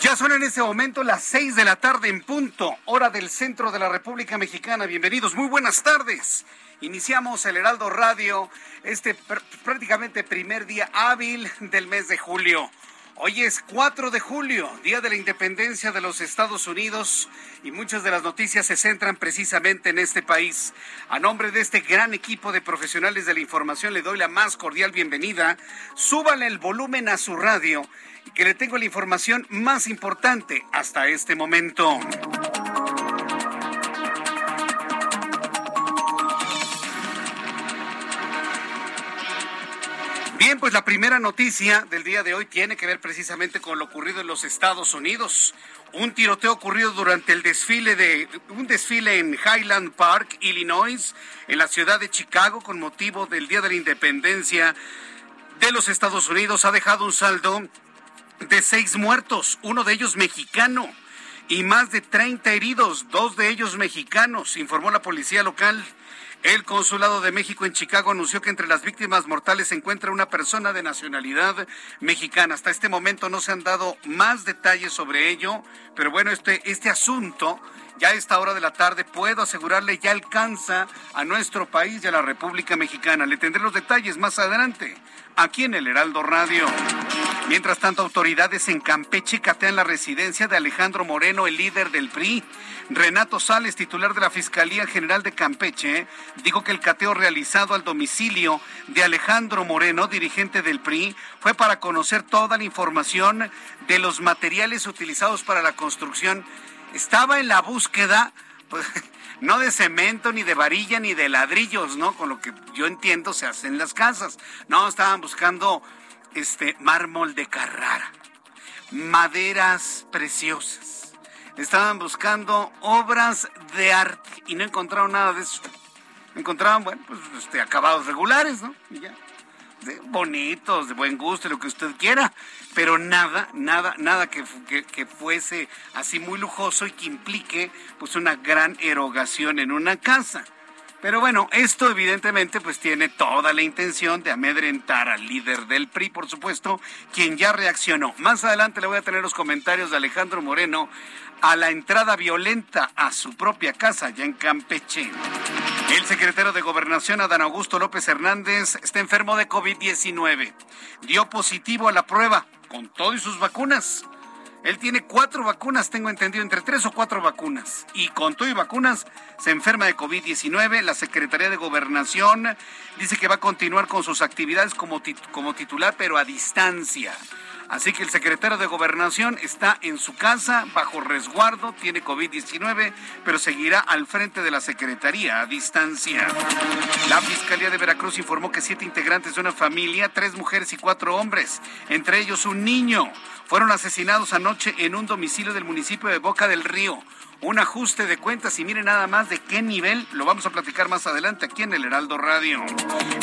Ya son en este momento las seis de la tarde en punto, hora del centro de la República Mexicana. Bienvenidos, muy buenas tardes. Iniciamos el Heraldo Radio, este pr- prácticamente primer día hábil del mes de julio. Hoy es 4 de julio, Día de la Independencia de los Estados Unidos, y muchas de las noticias se centran precisamente en este país. A nombre de este gran equipo de profesionales de la información le doy la más cordial bienvenida. Súbale el volumen a su radio y que le tengo la información más importante hasta este momento. Pues la primera noticia del día de hoy tiene que ver precisamente con lo ocurrido en los Estados Unidos. Un tiroteo ocurrido durante el desfile de un desfile en Highland Park, Illinois, en la ciudad de Chicago con motivo del Día de la Independencia de los Estados Unidos ha dejado un saldo de seis muertos, uno de ellos mexicano y más de 30 heridos, dos de ellos mexicanos, informó la policía local. El Consulado de México en Chicago anunció que entre las víctimas mortales se encuentra una persona de nacionalidad mexicana. Hasta este momento no se han dado más detalles sobre ello, pero bueno, este, este asunto ya a esta hora de la tarde puedo asegurarle ya alcanza a nuestro país y a la República Mexicana. Le tendré los detalles más adelante aquí en el Heraldo Radio. Mientras tanto, autoridades en Campeche catean la residencia de Alejandro Moreno, el líder del PRI. Renato Sales, titular de la Fiscalía General de Campeche, dijo que el cateo realizado al domicilio de Alejandro Moreno, dirigente del PRI, fue para conocer toda la información de los materiales utilizados para la construcción. Estaba en la búsqueda, pues, no de cemento, ni de varilla, ni de ladrillos, ¿no? Con lo que yo entiendo se hacen las casas. No, estaban buscando este mármol de Carrara, maderas preciosas. Estaban buscando obras de arte y no encontraron nada de eso. Encontraban, bueno, pues este, acabados regulares, ¿no? Bonitos, de buen gusto, lo que usted quiera, pero nada, nada, nada que, que, que fuese así muy lujoso y que implique pues una gran erogación en una casa. Pero bueno, esto evidentemente pues tiene toda la intención de amedrentar al líder del PRI, por supuesto, quien ya reaccionó. Más adelante le voy a tener los comentarios de Alejandro Moreno a la entrada violenta a su propia casa ya en Campeche. El secretario de Gobernación, Adán Augusto López Hernández, está enfermo de COVID-19. Dio positivo a la prueba con todo y sus vacunas. Él tiene cuatro vacunas, tengo entendido, entre tres o cuatro vacunas. Y con todo y vacunas se enferma de COVID-19. La Secretaría de Gobernación dice que va a continuar con sus actividades como, como titular, pero a distancia. Así que el secretario de Gobernación está en su casa, bajo resguardo, tiene COVID-19, pero seguirá al frente de la Secretaría a distancia. La Fiscalía de Veracruz informó que siete integrantes de una familia, tres mujeres y cuatro hombres, entre ellos un niño, fueron asesinados anoche en un domicilio del municipio de Boca del Río. Un ajuste de cuentas y miren nada más de qué nivel, lo vamos a platicar más adelante aquí en el Heraldo Radio.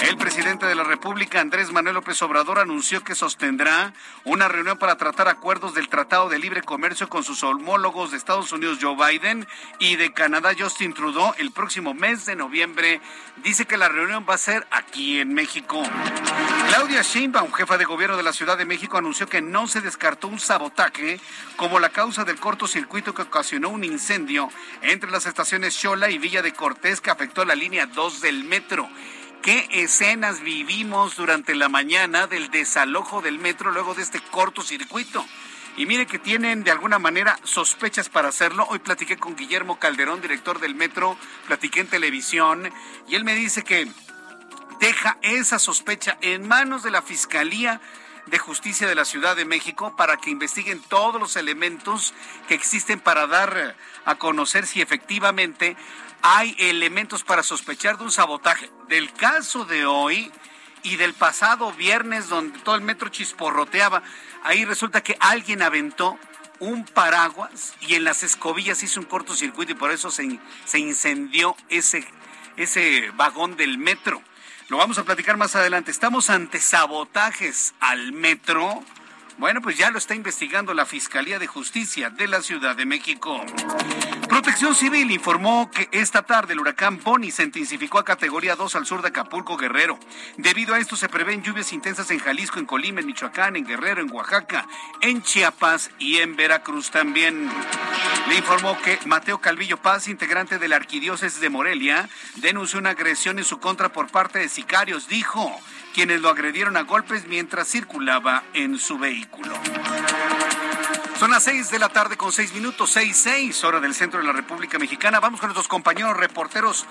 El presidente de la República, Andrés Manuel López Obrador, anunció que sostendrá una reunión para tratar acuerdos del Tratado de Libre Comercio con sus homólogos de Estados Unidos, Joe Biden, y de Canadá, Justin Trudeau, el próximo mes de noviembre. Dice que la reunión va a ser aquí en México. Claudia Sheinbaum, jefa de gobierno de la Ciudad de México, anunció que no se descartó un sabotaje como la causa del cortocircuito que ocasionó un incendio entre las estaciones Xola y Villa de Cortés que afectó la línea 2 del metro. ¿Qué escenas vivimos durante la mañana del desalojo del metro luego de este cortocircuito? Y mire que tienen de alguna manera sospechas para hacerlo. Hoy platiqué con Guillermo Calderón, director del metro, platiqué en televisión, y él me dice que deja esa sospecha en manos de la Fiscalía de Justicia de la Ciudad de México para que investiguen todos los elementos que existen para dar a conocer si efectivamente hay elementos para sospechar de un sabotaje. Del caso de hoy y del pasado viernes donde todo el metro chisporroteaba, ahí resulta que alguien aventó un paraguas y en las escobillas hizo un cortocircuito y por eso se, se incendió ese, ese vagón del metro. Lo vamos a platicar más adelante. Estamos ante sabotajes al metro bueno, pues ya lo está investigando la Fiscalía de Justicia de la Ciudad de México. Protección Civil informó que esta tarde el huracán Bonnie se intensificó a categoría 2 al sur de Acapulco, Guerrero. Debido a esto se prevén lluvias intensas en Jalisco, en Colima, en Michoacán, en Guerrero, en Oaxaca, en Chiapas y en Veracruz también. Le informó que Mateo Calvillo Paz, integrante de la Arquidiócesis de Morelia, denunció una agresión en su contra por parte de sicarios. Dijo quienes lo agredieron a golpes mientras circulaba en su vehículo. Son las seis de la tarde con seis minutos, seis, seis, hora del centro de la República Mexicana. Vamos con nuestros compañeros reporteros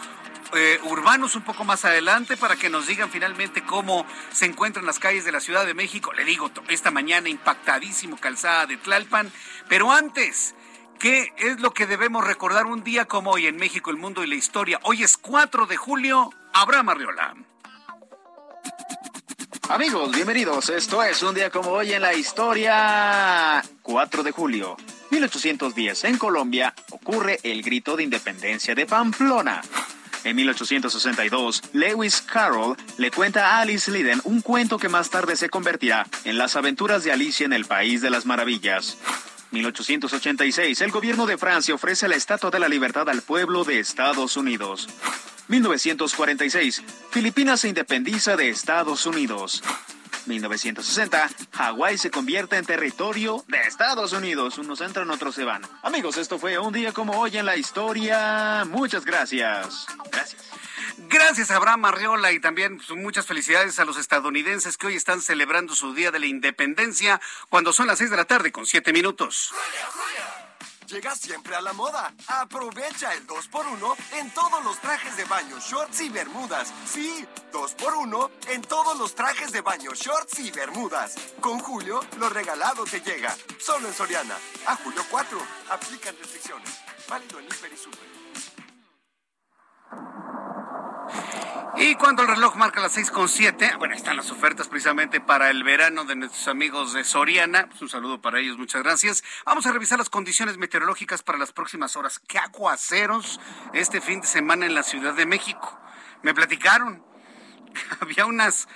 eh, urbanos un poco más adelante para que nos digan finalmente cómo se encuentran las calles de la Ciudad de México. Le digo, esta mañana impactadísimo calzada de Tlalpan. Pero antes, ¿qué es lo que debemos recordar un día como hoy en México, el mundo y la historia? Hoy es 4 de julio. Abraham Arriola. Amigos, bienvenidos. Esto es un día como hoy en la historia. 4 de julio, 1810, en Colombia, ocurre el grito de independencia de Pamplona. En 1862, Lewis Carroll le cuenta a Alice Liden un cuento que más tarde se convertirá en las aventuras de Alicia en el País de las Maravillas. 1886, el gobierno de Francia ofrece la Estatua de la Libertad al pueblo de Estados Unidos. 1946, Filipinas se independiza de Estados Unidos. 1960, Hawái se convierte en territorio de Estados Unidos. Unos entran, otros se van. Amigos, esto fue un día como hoy en la historia. Muchas gracias. Gracias. Gracias Abraham Arriola y también pues, muchas felicidades a los estadounidenses que hoy están celebrando su Día de la Independencia cuando son las seis de la tarde con siete minutos. Llega siempre a la moda. Aprovecha el 2x1 en todos los trajes de baño, shorts y bermudas. Sí, 2x1 en todos los trajes de baño, shorts y bermudas. Con Julio, lo regalado te llega. Solo en Soriana. A julio 4. Aplican restricciones. Válido en Hiper y Super. Y cuando el reloj marca las seis con siete, bueno, están las ofertas precisamente para el verano de nuestros amigos de Soriana. Pues un saludo para ellos, muchas gracias. Vamos a revisar las condiciones meteorológicas para las próximas horas. ¿Qué aguaceros este fin de semana en la Ciudad de México? Me platicaron. Había unas,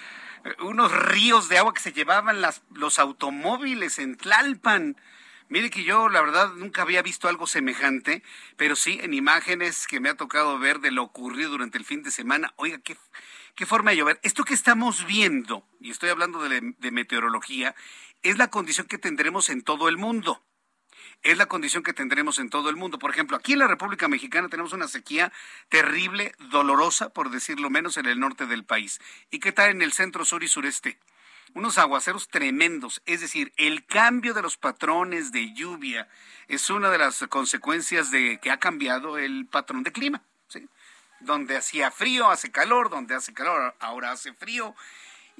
unos ríos de agua que se llevaban los automóviles en Tlalpan. Mire que yo, la verdad, nunca había visto algo semejante, pero sí en imágenes que me ha tocado ver de lo ocurrido durante el fin de semana. Oiga, qué, qué forma de llover. Esto que estamos viendo, y estoy hablando de, de meteorología, es la condición que tendremos en todo el mundo es la condición que tendremos en todo el mundo. Por ejemplo, aquí en la República Mexicana tenemos una sequía terrible, dolorosa, por decirlo menos, en el norte del país. ¿Y qué tal en el centro, sur y sureste? Unos aguaceros tremendos. Es decir, el cambio de los patrones de lluvia es una de las consecuencias de que ha cambiado el patrón de clima. ¿sí? Donde hacía frío, hace calor, donde hace calor, ahora hace frío.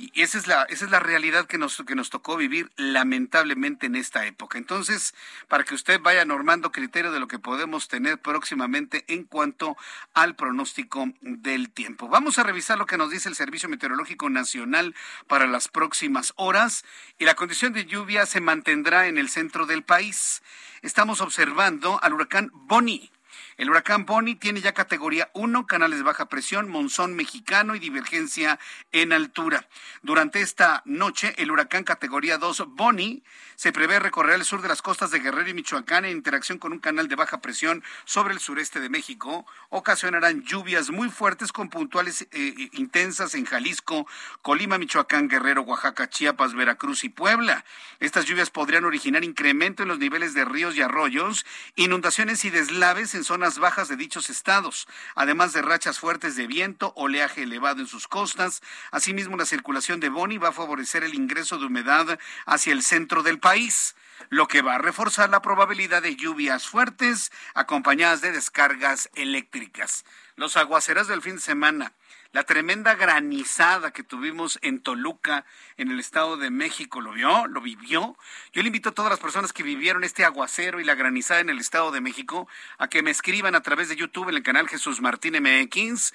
Y esa es la, esa es la realidad que nos, que nos tocó vivir lamentablemente en esta época. Entonces, para que usted vaya normando criterio de lo que podemos tener próximamente en cuanto al pronóstico del tiempo. Vamos a revisar lo que nos dice el Servicio Meteorológico Nacional para las próximas horas y la condición de lluvia se mantendrá en el centro del país. Estamos observando al huracán Bonnie el huracán Bonnie tiene ya categoría 1, canales de baja presión, monzón mexicano y divergencia en altura. Durante esta noche, el huracán categoría 2 Bonnie se prevé recorrer el sur de las costas de Guerrero y Michoacán en interacción con un canal de baja presión sobre el sureste de México. Ocasionarán lluvias muy fuertes con puntuales eh, eh, intensas en Jalisco, Colima, Michoacán, Guerrero, Oaxaca, Chiapas, Veracruz y Puebla. Estas lluvias podrían originar incremento en los niveles de ríos y arroyos, inundaciones y deslaves en zonas bajas de dichos estados, además de rachas fuertes de viento, oleaje elevado en sus costas. Asimismo, la circulación de Boni va a favorecer el ingreso de humedad hacia el centro del país lo que va a reforzar la probabilidad de lluvias fuertes acompañadas de descargas eléctricas. Los aguaceros del fin de semana la tremenda granizada que tuvimos en Toluca, en el Estado de México. ¿Lo vio? ¿Lo vivió? Yo le invito a todas las personas que vivieron este aguacero y la granizada en el Estado de México a que me escriban a través de YouTube en el canal Jesús Martín MX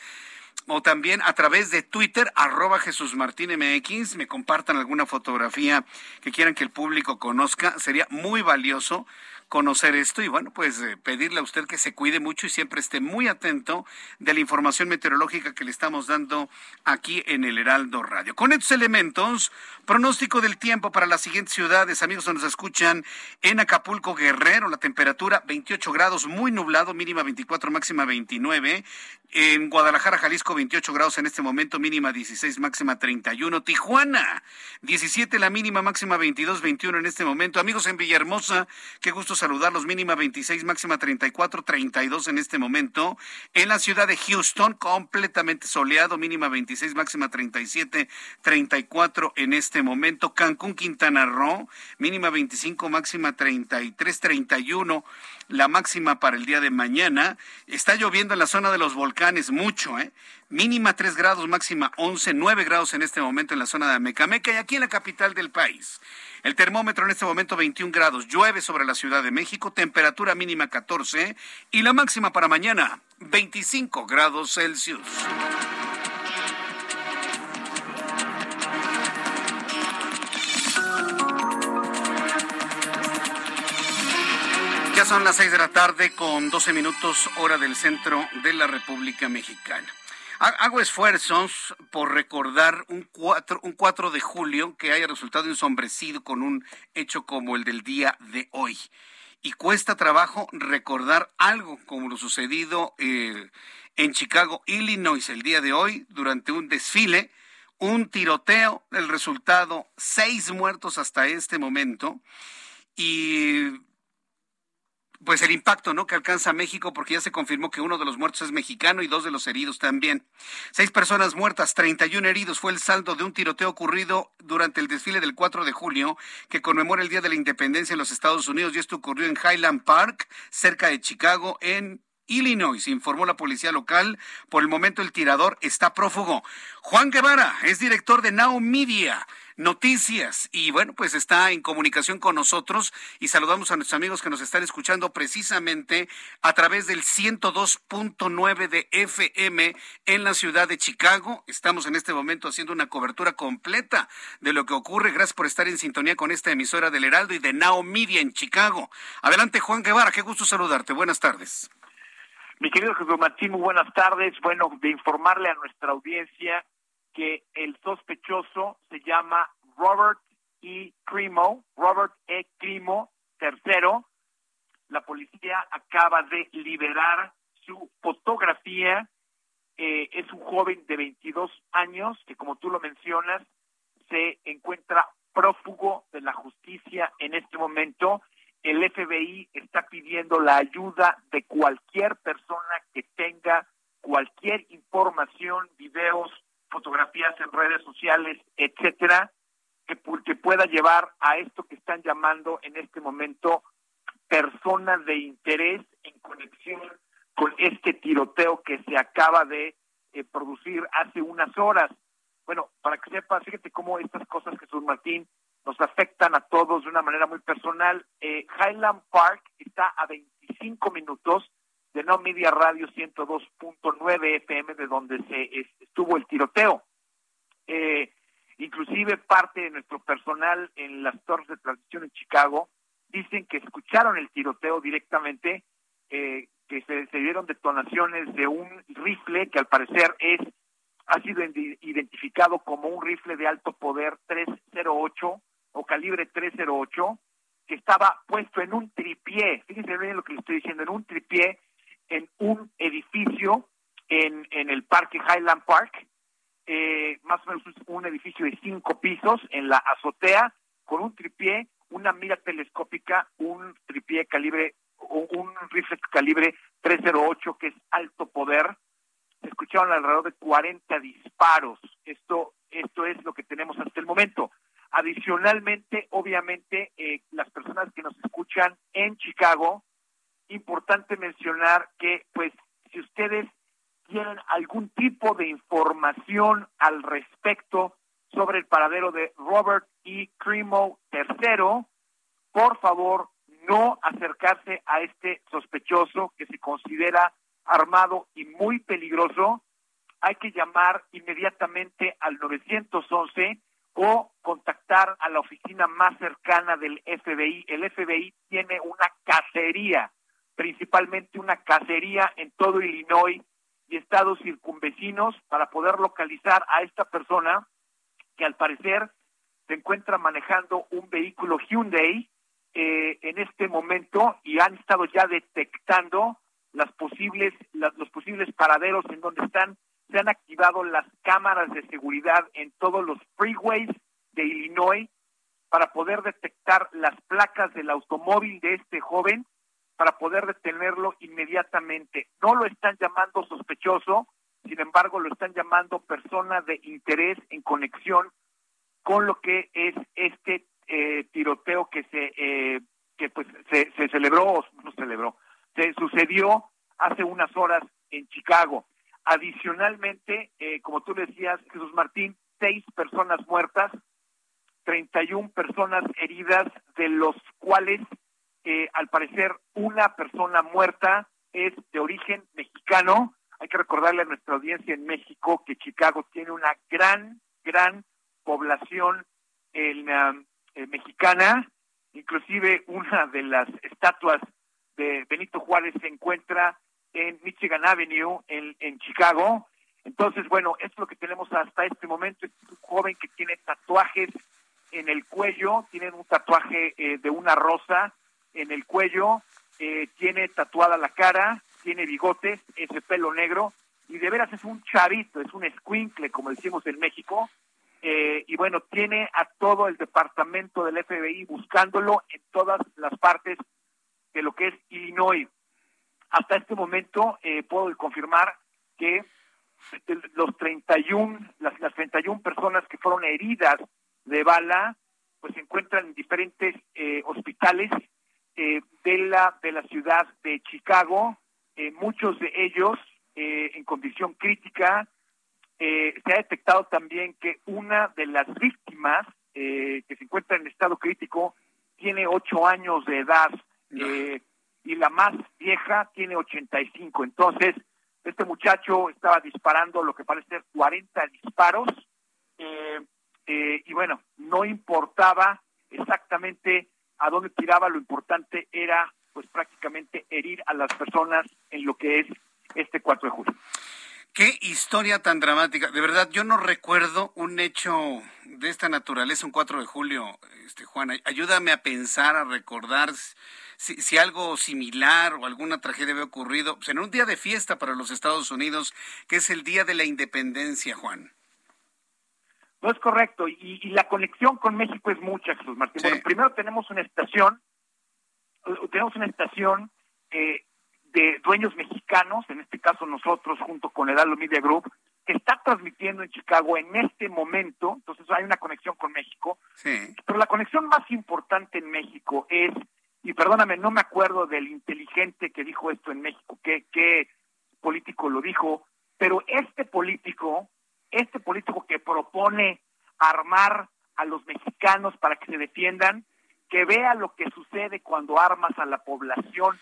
o también a través de Twitter, arroba Jesús Martín MX, me compartan alguna fotografía que quieran que el público conozca. Sería muy valioso conocer esto y bueno, pues eh, pedirle a usted que se cuide mucho y siempre esté muy atento de la información meteorológica que le estamos dando aquí en el Heraldo Radio. Con estos elementos, pronóstico del tiempo para las siguientes ciudades, amigos que nos escuchan en Acapulco, Guerrero, la temperatura 28 grados, muy nublado, mínima 24, máxima 29. En Guadalajara, Jalisco, 28 grados en este momento, mínima 16, máxima 31. Tijuana, 17 la mínima, máxima 22, 21 en este momento. Amigos en Villahermosa, qué gusto saludarlos, mínima 26, máxima 34, 32 en este momento. En la ciudad de Houston, completamente soleado, mínima 26, máxima 37, 34 en este momento. Cancún, Quintana Roo, mínima 25, máxima 33, 31 la máxima para el día de mañana. Está lloviendo en la zona de los volcanes mucho, ¿eh? Mínima 3 grados, máxima 11, 9 grados en este momento en la zona de Mecameca y aquí en la capital del país. El termómetro en este momento 21 grados, llueve sobre la Ciudad de México, temperatura mínima 14 y la máxima para mañana 25 grados Celsius. Ya son las seis de la tarde con 12 minutos hora del centro de la República Mexicana. Hago esfuerzos por recordar un 4, un 4 de julio que haya resultado ensombrecido con un hecho como el del día de hoy. Y cuesta trabajo recordar algo como lo sucedido eh, en Chicago, Illinois, el día de hoy, durante un desfile, un tiroteo, el resultado, seis muertos hasta este momento. Y pues el impacto ¿no? que alcanza México, porque ya se confirmó que uno de los muertos es mexicano y dos de los heridos también. Seis personas muertas, 31 heridos fue el saldo de un tiroteo ocurrido durante el desfile del 4 de julio, que conmemora el Día de la Independencia en los Estados Unidos, y esto ocurrió en Highland Park, cerca de Chicago, en Illinois, informó la policía local. Por el momento el tirador está prófugo. Juan Guevara es director de Now Media Noticias y bueno, pues está en comunicación con nosotros y saludamos a nuestros amigos que nos están escuchando precisamente a través del 102.9 de FM en la ciudad de Chicago. Estamos en este momento haciendo una cobertura completa de lo que ocurre. Gracias por estar en sintonía con esta emisora del Heraldo y de Now Media en Chicago. Adelante Juan Guevara, qué gusto saludarte. Buenas tardes. Mi querido Jesús Martín, muy buenas tardes. Bueno, de informarle a nuestra audiencia que el sospechoso se llama Robert E. Crimo, Robert E. Crimo, tercero. La policía acaba de liberar su fotografía. Eh, es un joven de 22 años que, como tú lo mencionas, se encuentra prófugo de la justicia en este momento el FBI está pidiendo la ayuda de cualquier persona que tenga cualquier información, videos, fotografías en redes sociales, etcétera, que, que pueda llevar a esto que están llamando en este momento personas de interés en conexión con este tiroteo que se acaba de eh, producir hace unas horas. Bueno, para que sepas, fíjate cómo estas cosas, Jesús Martín, nos afectan a todos de una manera muy personal. Eh, Highland Park está a 25 minutos de No Media Radio 102.9 FM, de donde se estuvo el tiroteo. Eh, inclusive parte de nuestro personal en las torres de transición en Chicago dicen que escucharon el tiroteo directamente, eh, que se, se dieron detonaciones de un rifle que al parecer es ha sido identificado como un rifle de alto poder 308 o calibre 308 que estaba puesto en un tripié, fíjense bien lo que le estoy diciendo, en un tripié en un edificio en, en el parque Highland Park, eh, más o menos un edificio de cinco pisos en la azotea, con un tripié, una mira telescópica, un tripié calibre, un rifle calibre 308, que es alto poder. Se escucharon alrededor de 40 disparos. Esto, esto es lo que tenemos hasta el momento. Adicionalmente, obviamente, eh, las personas que nos escuchan en Chicago, importante mencionar que, pues, si ustedes tienen algún tipo de información al respecto sobre el paradero de Robert E. Cremo III, por favor, no acercarse a este sospechoso que se considera armado y muy peligroso. Hay que llamar inmediatamente al 911 o contactar a la oficina más cercana del FBI. El FBI tiene una cacería, principalmente una cacería en todo Illinois y estados circunvecinos para poder localizar a esta persona que al parecer se encuentra manejando un vehículo Hyundai eh, en este momento y han estado ya detectando las posibles los posibles paraderos en donde están. Se han activado las cámaras de seguridad en todos los freeways de Illinois para poder detectar las placas del automóvil de este joven para poder detenerlo inmediatamente. No lo están llamando sospechoso, sin embargo lo están llamando persona de interés en conexión con lo que es este eh, tiroteo que se eh, que pues se, se celebró no celebró se sucedió hace unas horas en Chicago Adicionalmente, eh, como tú decías, Jesús Martín, seis personas muertas, 31 personas heridas, de los cuales, eh, al parecer, una persona muerta es de origen mexicano. Hay que recordarle a nuestra audiencia en México que Chicago tiene una gran, gran población en, um, eh, mexicana. Inclusive una de las estatuas de Benito Juárez se encuentra en Michigan Avenue, en, en Chicago. Entonces, bueno, esto es lo que tenemos hasta este momento. Es un joven que tiene tatuajes en el cuello, tiene un tatuaje eh, de una rosa en el cuello, eh, tiene tatuada la cara, tiene bigotes, ese pelo negro, y de veras es un chavito, es un escuincle, como decimos en México, eh, y bueno, tiene a todo el departamento del FBI buscándolo en todas las partes de lo que es Illinois. Hasta este momento eh, puedo confirmar que los 31, las, las 31 personas que fueron heridas de bala, pues se encuentran en diferentes eh, hospitales eh, de la de la ciudad de Chicago, muchos de ellos en condición crítica. se ha detectado también que una de las víctimas que se encuentra en estado crítico tiene ocho años de edad y la más vieja tiene 85. Entonces, este muchacho estaba disparando lo que parece ser 40 disparos eh, eh, y bueno, no importaba exactamente a dónde tiraba, lo importante era pues prácticamente herir a las personas en lo que es este 4 de julio. Qué historia tan dramática. De verdad, yo no recuerdo un hecho de esta naturaleza un 4 de julio, este Juan. Ayúdame a pensar, a recordar si, algo similar o alguna tragedia había ocurrido pues, en un día de fiesta para los Estados Unidos, que es el Día de la Independencia, Juan. No es correcto, y, la conexión con México es mucha, Jesús Martín. Bueno, primero tenemos una estación, eh, tenemos una estación eh, de dueños mexicanos, en este caso nosotros junto con el Alo Media Group, que está transmitiendo en Chicago en este momento, entonces hay una conexión con México, sí. pero la conexión más importante en México es y perdóname, no me acuerdo del inteligente que dijo esto en México, qué, qué político lo dijo, pero este político, este político que propone armar a los mexicanos para que se defiendan, que vea lo que sucede cuando armas a la población.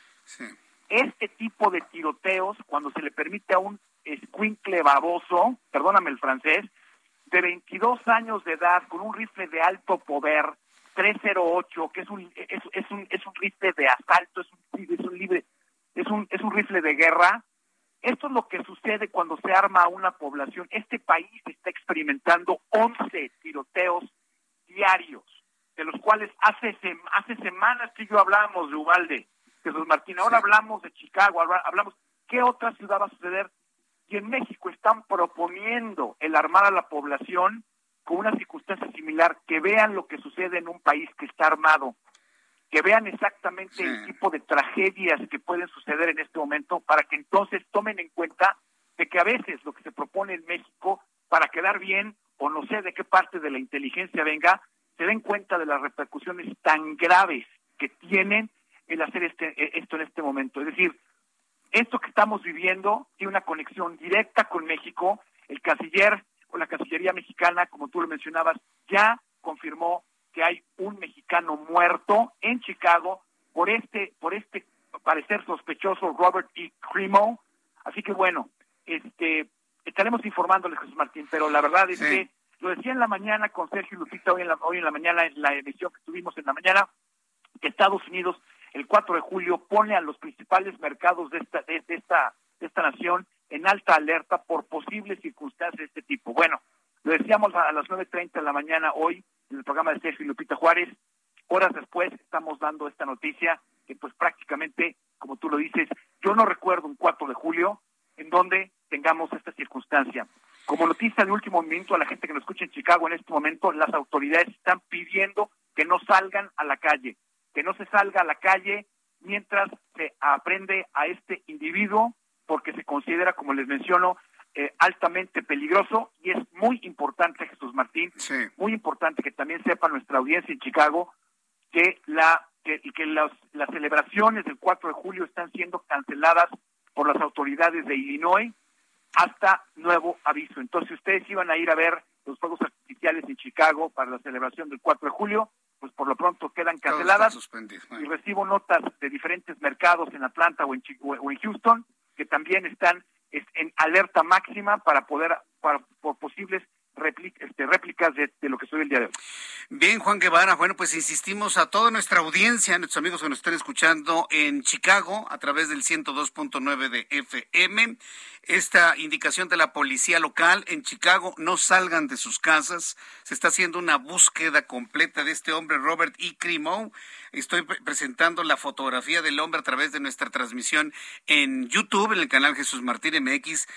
Este tipo de tiroteos, cuando se le permite a un escuincle baboso, perdóname el francés, de 22 años de edad, con un rifle de alto poder, 308, que es un es, es un es un rifle de asalto, es un es un libre es un es un rifle de guerra. Esto es lo que sucede cuando se arma una población. Este país está experimentando 11 tiroteos diarios, de los cuales hace hace semanas que yo hablábamos de Ubalde, Jesús Martín. Ahora hablamos de Chicago, hablamos qué otra ciudad va a suceder. Y en México están proponiendo el armar a la población con una circunstancia similar, que vean lo que sucede en un país que está armado. Que vean exactamente el tipo de tragedias que pueden suceder en este momento para que entonces tomen en cuenta de que a veces lo que se propone en México para quedar bien o no sé de qué parte de la inteligencia venga, se den cuenta de las repercusiones tan graves que tienen el hacer este, eh, esto en este momento. Es decir, esto que estamos viviendo tiene una conexión directa con México. El canciller o la Cancillería mexicana, como tú lo mencionabas, ya confirmó que hay un mexicano muerto en Chicago por este, por este parecer sospechoso Robert E. Cremo. Así que bueno, este, estaremos informándoles, Jesús Martín, pero la verdad es que lo decía en la mañana con Sergio Lupita hoy en la, hoy en la mañana, en la emisión que tuvimos en la mañana, que Estados Unidos el 4 de julio pone a los principales mercados de esta, de, esta, de esta nación en alta alerta por posibles circunstancias de este tipo. Bueno, lo decíamos a las 9.30 de la mañana hoy en el programa de Sergio Lupita Juárez. Horas después estamos dando esta noticia que pues prácticamente, como tú lo dices, yo no recuerdo un 4 de julio en donde tengamos esta circunstancia. Como noticia de último momento a la gente que nos escucha en Chicago en este momento, las autoridades están pidiendo que no salgan a la calle, que no se salga a la calle mientras se aprende a este individuo, porque se considera, como les menciono, eh, altamente peligroso y es muy importante, Jesús Martín, muy importante que también sepa nuestra audiencia en Chicago que la que, que las celebraciones del 4 de julio están siendo canceladas por las autoridades de Illinois hasta nuevo aviso. Entonces, ustedes iban a ir a ver los fuegos artificiales en Chicago para la celebración del 4 de julio, pues por lo pronto quedan canceladas. Y recibo notas de diferentes mercados en Atlanta o en, o en Houston que también están en alerta máxima para poder, para, por posibles este, réplicas de, lo que soy el día de hoy. Bien, Juan Guevara, bueno, pues insistimos a toda nuestra audiencia, a nuestros amigos que nos están escuchando en Chicago a través del 102.9 de FM. Esta indicación de la policía local en Chicago, no salgan de sus casas. Se está haciendo una búsqueda completa de este hombre, Robert E. Crimo Estoy presentando la fotografía del hombre a través de nuestra transmisión en YouTube, en el canal Jesús Martín MX.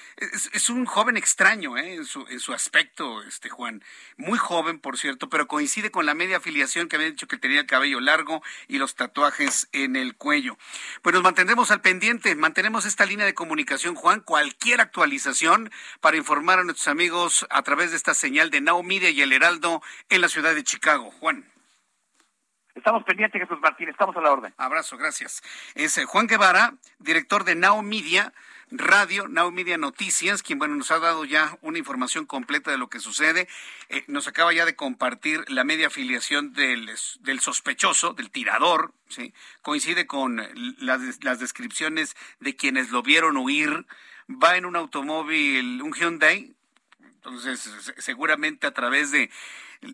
Es, un joven extraño ¿eh? en, su, en su aspecto, este Juan. Muy joven, por cierto, pero coincide con la media afiliación que había dicho que tenía el cabello largo y los tatuajes en el cuello. Pues nos mantendremos al pendiente, mantenemos esta línea de comunicación, Juan. Cualquier actualización para informar a nuestros amigos a través de esta señal de Now Media y El Heraldo en la ciudad de Chicago. Juan. Estamos pendientes, Jesús Martín, estamos a la orden. Abrazo, gracias. Es eh, Juan Guevara, director de Now Media Radio, Now Media Noticias, quien bueno nos ha dado ya una información completa de lo que sucede. Eh, nos acaba ya de compartir la media afiliación del, del sospechoso, del tirador, ¿sí? coincide con las, las descripciones de quienes lo vieron huir. Va en un automóvil, un Hyundai, entonces seguramente a través de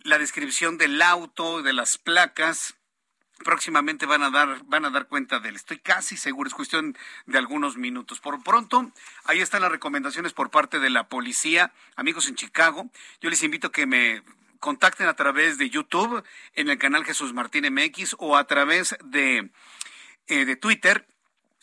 la descripción del auto, de las placas. Próximamente van a dar, van a dar cuenta de él. Estoy casi seguro, es cuestión de algunos minutos. Por pronto, ahí están las recomendaciones por parte de la policía, amigos en Chicago. Yo les invito a que me contacten a través de YouTube en el canal Jesús Martín MX o a través de, eh, de Twitter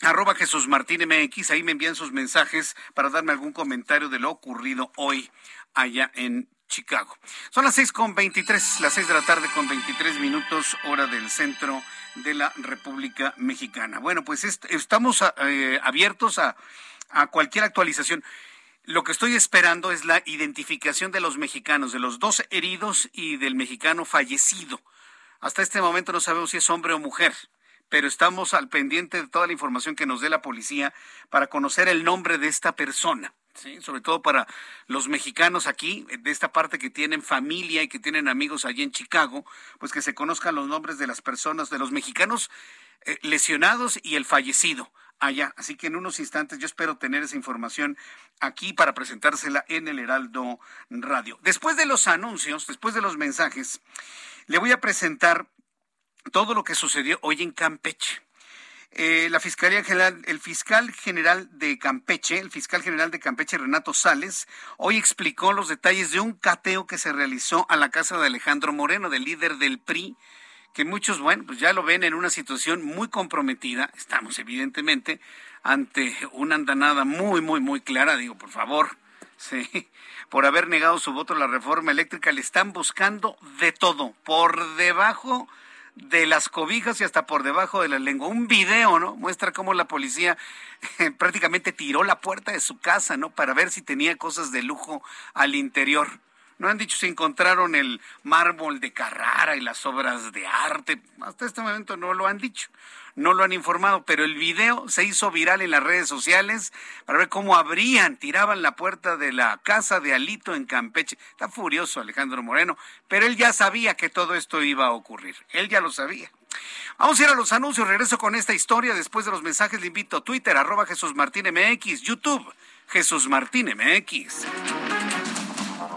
arroba Jesús Martín MX, ahí me envían sus mensajes para darme algún comentario de lo ocurrido hoy allá en Chicago. Son las seis con veintitrés, las seis de la tarde con veintitrés minutos, hora del centro de la República Mexicana. Bueno, pues estamos eh, abiertos a, a cualquier actualización. Lo que estoy esperando es la identificación de los mexicanos, de los dos heridos y del mexicano fallecido. Hasta este momento no sabemos si es hombre o mujer, pero estamos al pendiente de toda la información que nos dé la policía para conocer el nombre de esta persona. Sí, sobre todo para los mexicanos aquí, de esta parte que tienen familia y que tienen amigos allí en Chicago, pues que se conozcan los nombres de las personas, de los mexicanos eh, lesionados y el fallecido allá. Así que en unos instantes yo espero tener esa información aquí para presentársela en el Heraldo Radio. Después de los anuncios, después de los mensajes, le voy a presentar todo lo que sucedió hoy en Campeche. Eh, la Fiscalía General, el fiscal general de Campeche, el fiscal general de Campeche, Renato Sales, hoy explicó los detalles de un cateo que se realizó a la casa de Alejandro Moreno, del líder del PRI, que muchos, bueno, pues ya lo ven en una situación muy comprometida. Estamos evidentemente ante una andanada muy, muy, muy clara. Digo, por favor, sí, por haber negado su voto a la reforma eléctrica, le están buscando de todo, por debajo de las cobijas y hasta por debajo de la lengua. Un video, ¿no? Muestra cómo la policía prácticamente tiró la puerta de su casa, ¿no? Para ver si tenía cosas de lujo al interior. No han dicho si encontraron el mármol de Carrara y las obras de arte. Hasta este momento no lo han dicho, no lo han informado, pero el video se hizo viral en las redes sociales para ver cómo abrían, tiraban la puerta de la casa de Alito en Campeche. Está furioso Alejandro Moreno, pero él ya sabía que todo esto iba a ocurrir. Él ya lo sabía. Vamos a ir a los anuncios. Regreso con esta historia. Después de los mensajes, le invito a Twitter, arroba Jesús Martín MX, YouTube, Jesús Martín MX.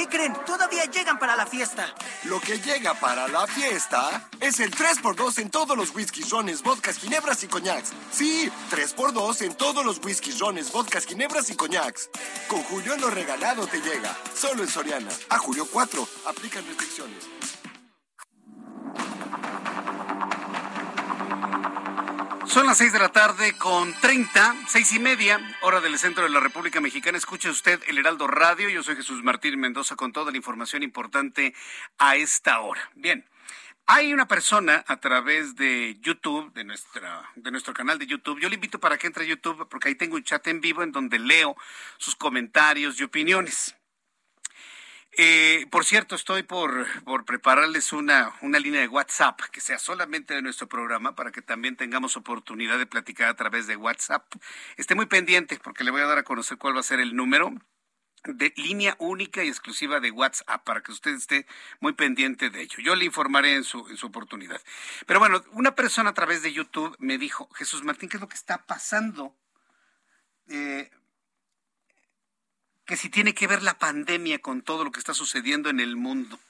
¿Qué creen? Todavía llegan para la fiesta. Lo que llega para la fiesta es el 3x2 en todos los whisky, rones, vodkas, ginebras y coñacs. Sí, 3x2 en todos los whisky, rones, vodkas, ginebras y coñacs. Con Julio lo regalado te llega. Solo en Soriana. A Julio 4. Aplican restricciones. Son las seis de la tarde con 30, seis y media, hora del centro de la República Mexicana. Escuche usted el Heraldo Radio. Yo soy Jesús Martín Mendoza con toda la información importante a esta hora. Bien. Hay una persona a través de YouTube, de, nuestra, de nuestro canal de YouTube. Yo le invito para que entre a YouTube porque ahí tengo un chat en vivo en donde leo sus comentarios y opiniones. Eh, por cierto, estoy por, por prepararles una, una línea de WhatsApp que sea solamente de nuestro programa para que también tengamos oportunidad de platicar a través de WhatsApp. Esté muy pendiente porque le voy a dar a conocer cuál va a ser el número de línea única y exclusiva de WhatsApp para que usted esté muy pendiente de ello. Yo le informaré en su, en su oportunidad. Pero bueno, una persona a través de YouTube me dijo, Jesús Martín, ¿qué es lo que está pasando? Eh, que si tiene que ver la pandemia con todo lo que está sucediendo en el mundo.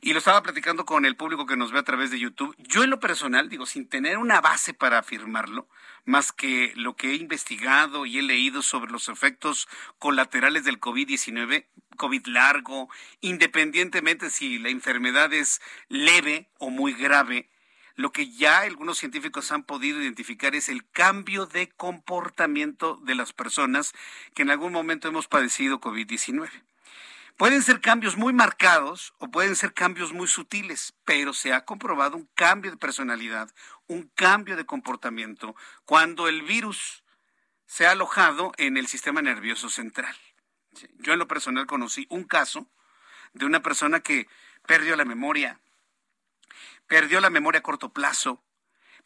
Y lo estaba platicando con el público que nos ve a través de YouTube. Yo en lo personal, digo, sin tener una base para afirmarlo, más que lo que he investigado y he leído sobre los efectos colaterales del COVID-19, COVID largo, independientemente si la enfermedad es leve o muy grave, lo que ya algunos científicos han podido identificar es el cambio de comportamiento de las personas que en algún momento hemos padecido COVID-19. Pueden ser cambios muy marcados o pueden ser cambios muy sutiles, pero se ha comprobado un cambio de personalidad, un cambio de comportamiento cuando el virus se ha alojado en el sistema nervioso central. Yo en lo personal conocí un caso de una persona que perdió la memoria, perdió la memoria a corto plazo,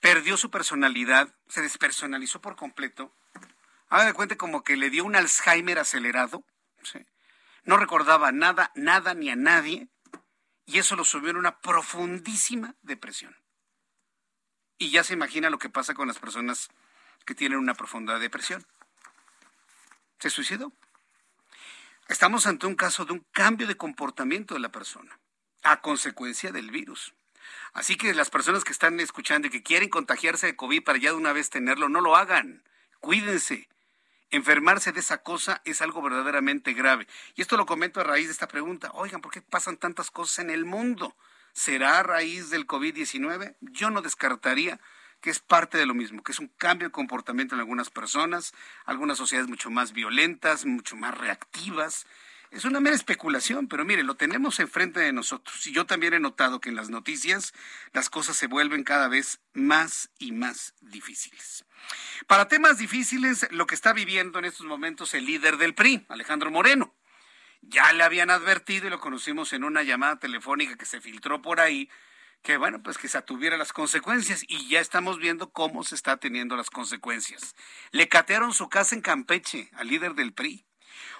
perdió su personalidad, se despersonalizó por completo. Haga de cuenta como que le dio un Alzheimer acelerado. No recordaba nada, nada ni a nadie. Y eso lo subió en una profundísima depresión. Y ya se imagina lo que pasa con las personas que tienen una profunda depresión. ¿Se suicidó? Estamos ante un caso de un cambio de comportamiento de la persona a consecuencia del virus. Así que las personas que están escuchando y que quieren contagiarse de COVID para ya de una vez tenerlo, no lo hagan. Cuídense. Enfermarse de esa cosa es algo verdaderamente grave. Y esto lo comento a raíz de esta pregunta. Oigan, ¿por qué pasan tantas cosas en el mundo? ¿Será a raíz del COVID-19? Yo no descartaría que es parte de lo mismo, que es un cambio de comportamiento en algunas personas, algunas sociedades mucho más violentas, mucho más reactivas, es una mera especulación, pero mire, lo tenemos enfrente de nosotros. Y yo también he notado que en las noticias las cosas se vuelven cada vez más y más difíciles. Para temas difíciles, lo que está viviendo en estos momentos el líder del PRI, Alejandro Moreno. Ya le habían advertido y lo conocimos en una llamada telefónica que se filtró por ahí, que bueno, pues que se atuviera las consecuencias y ya estamos viendo cómo se está teniendo las consecuencias. Le catearon su casa en Campeche al líder del PRI.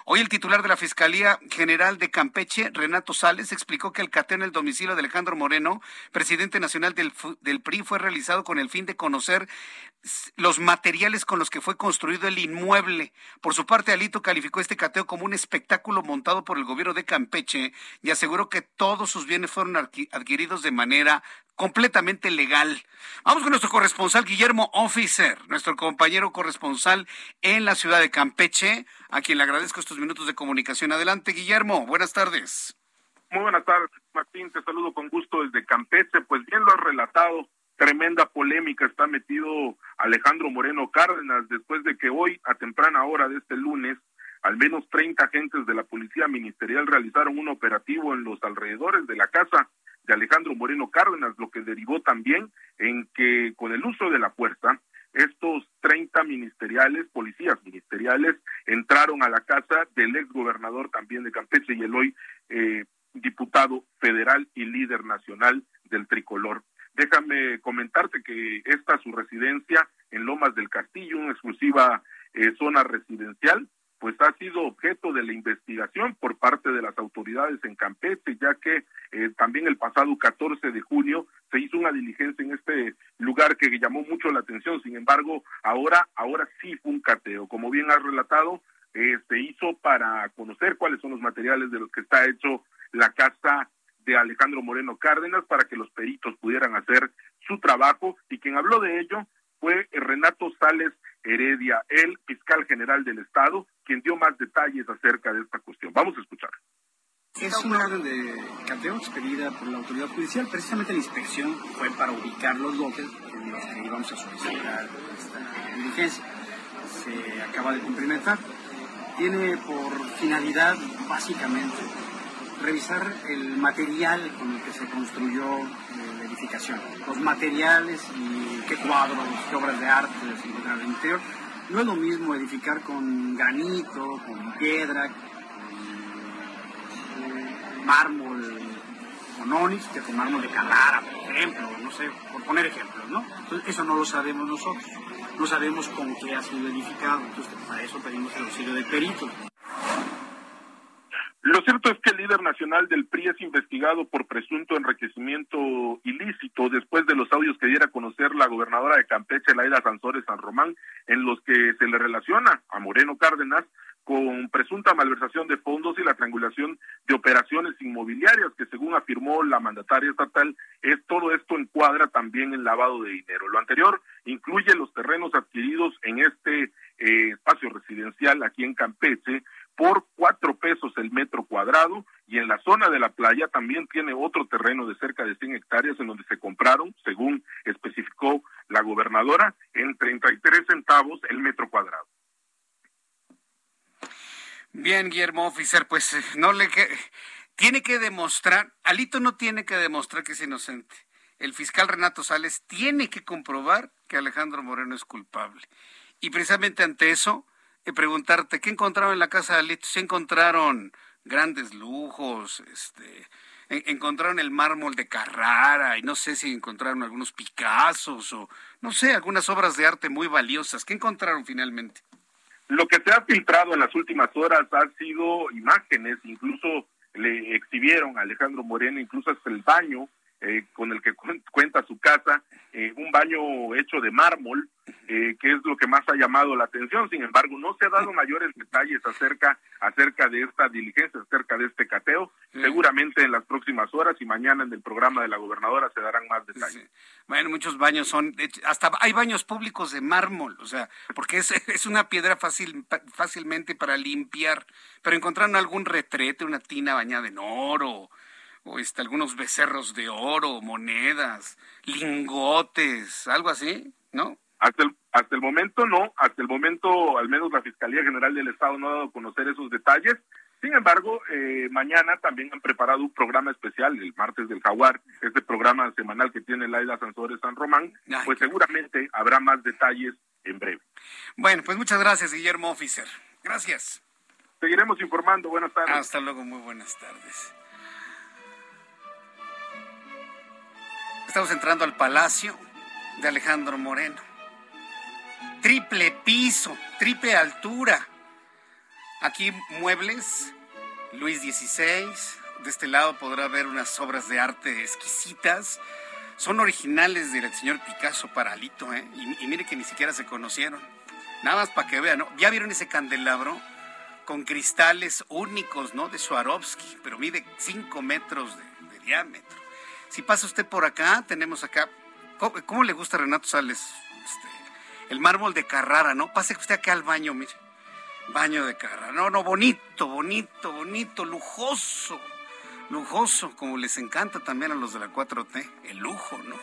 Hoy el titular de la Fiscalía General de Campeche, Renato Sales, explicó que el cateo en el domicilio de Alejandro Moreno, presidente nacional del, del, PRI, fue realizado con el fin de conocer los materiales con los que fue construido el inmueble. Por su parte, Alito calificó este cateo como un espectáculo montado por el gobierno de Campeche y aseguró que todos sus bienes fueron adquiridos de manera completamente legal. Vamos con nuestro corresponsal Guillermo Officer, nuestro compañero corresponsal en la ciudad de Campeche, a quien le agradezco estos minutos de comunicación. Adelante, Guillermo, buenas tardes. Muy buenas tardes, Martín, te saludo con gusto desde Campeche. Pues bien lo has relatado, tremenda polémica está metido Alejandro Moreno Cárdenas después de que hoy, a temprana hora de este lunes, al menos 30 agentes de la Policía Ministerial realizaron un operativo en los alrededores de la casa de Alejandro Moreno Cárdenas, lo que derivó también en que con el uso de la fuerza, estos 30 ministeriales, policías ministeriales, entraron a la casa del ex gobernador también de Campeche y el hoy eh, diputado federal y líder nacional del tricolor. Déjame comentarte que esta su residencia en Lomas del Castillo, una exclusiva eh, zona residencial, pues ha sido objeto de la investigación por parte de las autoridades en Campeche, ya que eh, también el pasado 14 de junio se hizo una diligencia en este lugar que llamó mucho la atención. Sin embargo, ahora, ahora sí fue un cateo. Como bien has relatado, eh, se hizo para conocer cuáles son los materiales de los que está hecho la casa de Alejandro Moreno Cárdenas para que los peritos pudieran hacer su trabajo y quien habló de ello fue Renato Sales Heredia, el fiscal general del Estado, quien dio más detalles acerca de esta cuestión. Vamos a escuchar. Es una orden de cateo expedida por la autoridad judicial. Precisamente la inspección fue para ubicar los lotes en los que íbamos a solicitar esta diligencia. Se acaba de cumplimentar. Tiene por finalidad, básicamente, revisar el material con el que se construyó eh, los materiales y qué cuadros, qué obras de arte se encuentran el interior. No es lo mismo edificar con granito, con piedra, con mármol, con onix, que con mármol de Carrara, por ejemplo, no sé, por poner ejemplos, ¿no? Entonces, eso no lo sabemos nosotros, no sabemos con qué ha sido edificado, entonces para eso pedimos el auxilio de peritos. Lo cierto es que el líder nacional del PRI es investigado por presunto enriquecimiento ilícito después de los audios que diera a conocer la gobernadora de Campeche, Laida Sansores San Román, en los que se le relaciona a Moreno Cárdenas con presunta malversación de fondos y la triangulación de operaciones inmobiliarias, que según afirmó la mandataria estatal, es todo esto encuadra también en lavado de dinero. Lo anterior incluye los terrenos adquiridos en este eh, espacio residencial aquí en Campeche, por cuatro el metro cuadrado y en la zona de la playa también tiene otro terreno de cerca de 100 hectáreas en donde se compraron, según especificó la gobernadora, en 33 centavos el metro cuadrado. Bien, Guillermo Officer, pues eh, no le que tiene que demostrar, Alito no tiene que demostrar que es inocente. El fiscal Renato Sales tiene que comprobar que Alejandro Moreno es culpable. Y precisamente ante eso, preguntarte, ¿qué encontraron en la casa de Alito? ¿Se encontraron grandes lujos? Este, encontraron el mármol de Carrara y no sé si encontraron algunos Picassos o no sé, algunas obras de arte muy valiosas. ¿Qué encontraron finalmente? Lo que se ha filtrado en las últimas horas han sido imágenes, incluso le exhibieron a Alejandro Moreno, incluso hasta el baño eh, con el que cuenta su casa, eh, un baño hecho de mármol, eh, que es lo que más ha llamado la atención. Sin embargo, no se ha dado mayores detalles acerca acerca de esta diligencia, acerca de este cateo. Seguramente en las próximas horas y mañana en el programa de la gobernadora se darán más detalles. Bueno, muchos baños son, hasta hay baños públicos de mármol, o sea, porque es, es una piedra fácil, fácilmente para limpiar. Pero encontraron algún retrete, una tina bañada en oro o este, algunos becerros de oro, monedas, lingotes, algo así, ¿no? Hasta el, hasta el momento no, hasta el momento al menos la Fiscalía General del Estado no ha dado a conocer esos detalles. Sin embargo, eh, mañana también han preparado un programa especial, el martes del Jaguar, este programa semanal que tiene Laida Sansores San Román, pues seguramente habrá más detalles en breve. Bueno, pues muchas gracias, Guillermo Officer. Gracias. Seguiremos informando. Buenas tardes. Hasta luego, muy buenas tardes. Estamos entrando al palacio de Alejandro Moreno. Triple piso, triple altura. Aquí muebles, Luis XVI. De este lado podrá ver unas obras de arte exquisitas. Son originales del señor Picasso para Alito, ¿eh? Y, y mire que ni siquiera se conocieron. Nada más para que vean, ¿no? ¿Ya vieron ese candelabro? Con cristales únicos, ¿no? De Swarovski, pero mide 5 metros de, diámetro. Si pasa usted por acá, tenemos acá. ¿Cómo, le gusta a Renato Sales? Este, el mármol de Carrara, ¿no? Pase usted acá al baño, mire. Baño de Carrara. No, no, bonito, bonito, bonito, lujoso. Lujoso, como les encanta también a los de la 4T. El lujo, ¿no?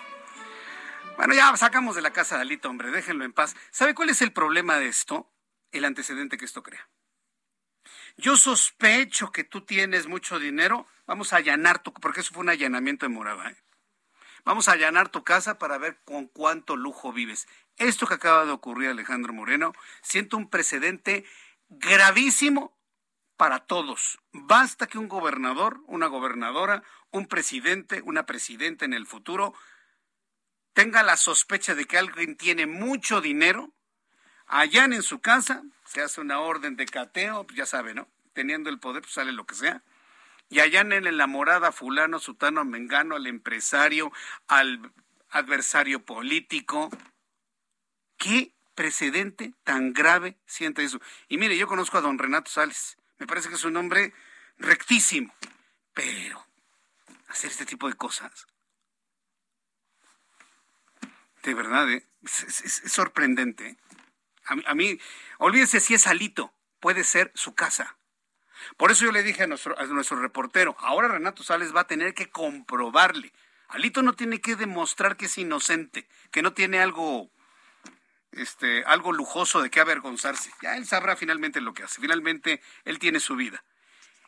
Bueno, ya sacamos de la casa de Alito, hombre, déjenlo en paz. ¿Sabe cuál es el problema de esto? El antecedente que esto crea. Yo sospecho que tú tienes mucho dinero. Vamos a allanar tu, porque eso fue un allanamiento de morada. ¿eh? Vamos a allanar tu casa para ver con cuánto lujo vives. Esto que acaba de ocurrir, Alejandro Moreno, siento un precedente gravísimo para todos. Basta que un gobernador, una gobernadora, un presidente, una presidenta en el futuro tenga la sospecha de que alguien tiene mucho dinero, allá en su casa, se hace una orden de cateo, pues ya sabe, ¿no? Teniendo el poder, pues sale lo que sea. Y allá en la morada fulano, sutano, mengano, al empresario, al adversario político. ¿Qué precedente tan grave siente eso? Y mire, yo conozco a don Renato Sales. Me parece que es un hombre rectísimo. Pero hacer este tipo de cosas de verdad, ¿eh? es, sorprendente. A mí, a mí, olvídese si es Alito, puede ser su casa. Por eso yo le dije a nuestro, a nuestro reportero, ahora Renato Sales va a tener que comprobarle. Alito no tiene que demostrar que es inocente, que no tiene algo, este, algo lujoso de qué avergonzarse. Ya él sabrá finalmente lo que hace. Finalmente él tiene su vida.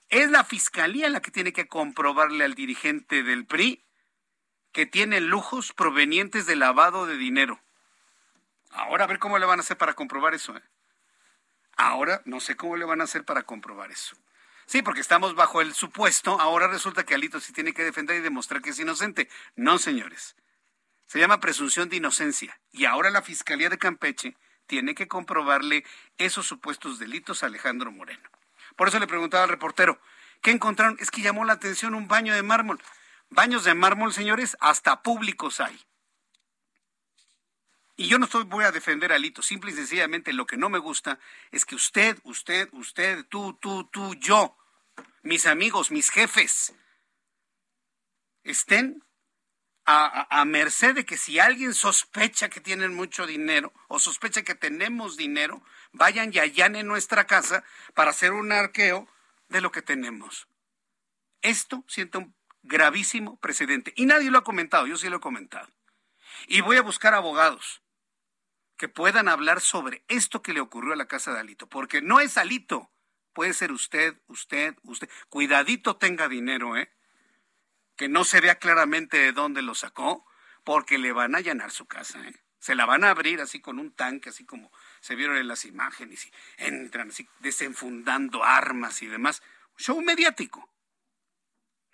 Es la fiscalía la que tiene que comprobarle al dirigente del PRI que tiene lujos provenientes de lavado de dinero. Ahora a ver cómo le van a hacer para comprobar eso. ¿eh? Ahora no sé cómo le van a hacer para comprobar eso. Sí, porque estamos bajo el supuesto, ahora resulta que Alito sí tiene que defender y demostrar que es inocente. No, señores. Se llama presunción de inocencia. Y ahora la Fiscalía de Campeche tiene que comprobarle esos supuestos delitos a Alejandro Moreno. Por eso le preguntaba al reportero, ¿qué encontraron? Es que llamó la atención un baño de mármol. Baños de mármol, señores, hasta públicos hay. Y yo no estoy, voy a defender a Alito, simple y sencillamente lo que no me gusta es que usted, usted, usted, tú, tú, tú, yo, mis amigos, mis jefes, estén a, merced de que si alguien sospecha que tienen mucho dinero o sospecha que tenemos dinero, vayan y allanen nuestra casa para hacer un arqueo de lo que tenemos. Esto siento un gravísimo precedente. Y nadie lo ha comentado, yo sí lo he comentado. Y voy a buscar abogados que puedan hablar sobre esto que le ocurrió a la casa de Alito, porque no es Alito, puede ser usted, usted, usted. Cuidadito tenga dinero, ¿eh? Que no se vea claramente de dónde lo sacó, porque le van a allanar su casa, ¿eh? Se la van a abrir así con un tanque, así como se vieron en las imágenes, y entran así desenfundando armas y demás. Show mediático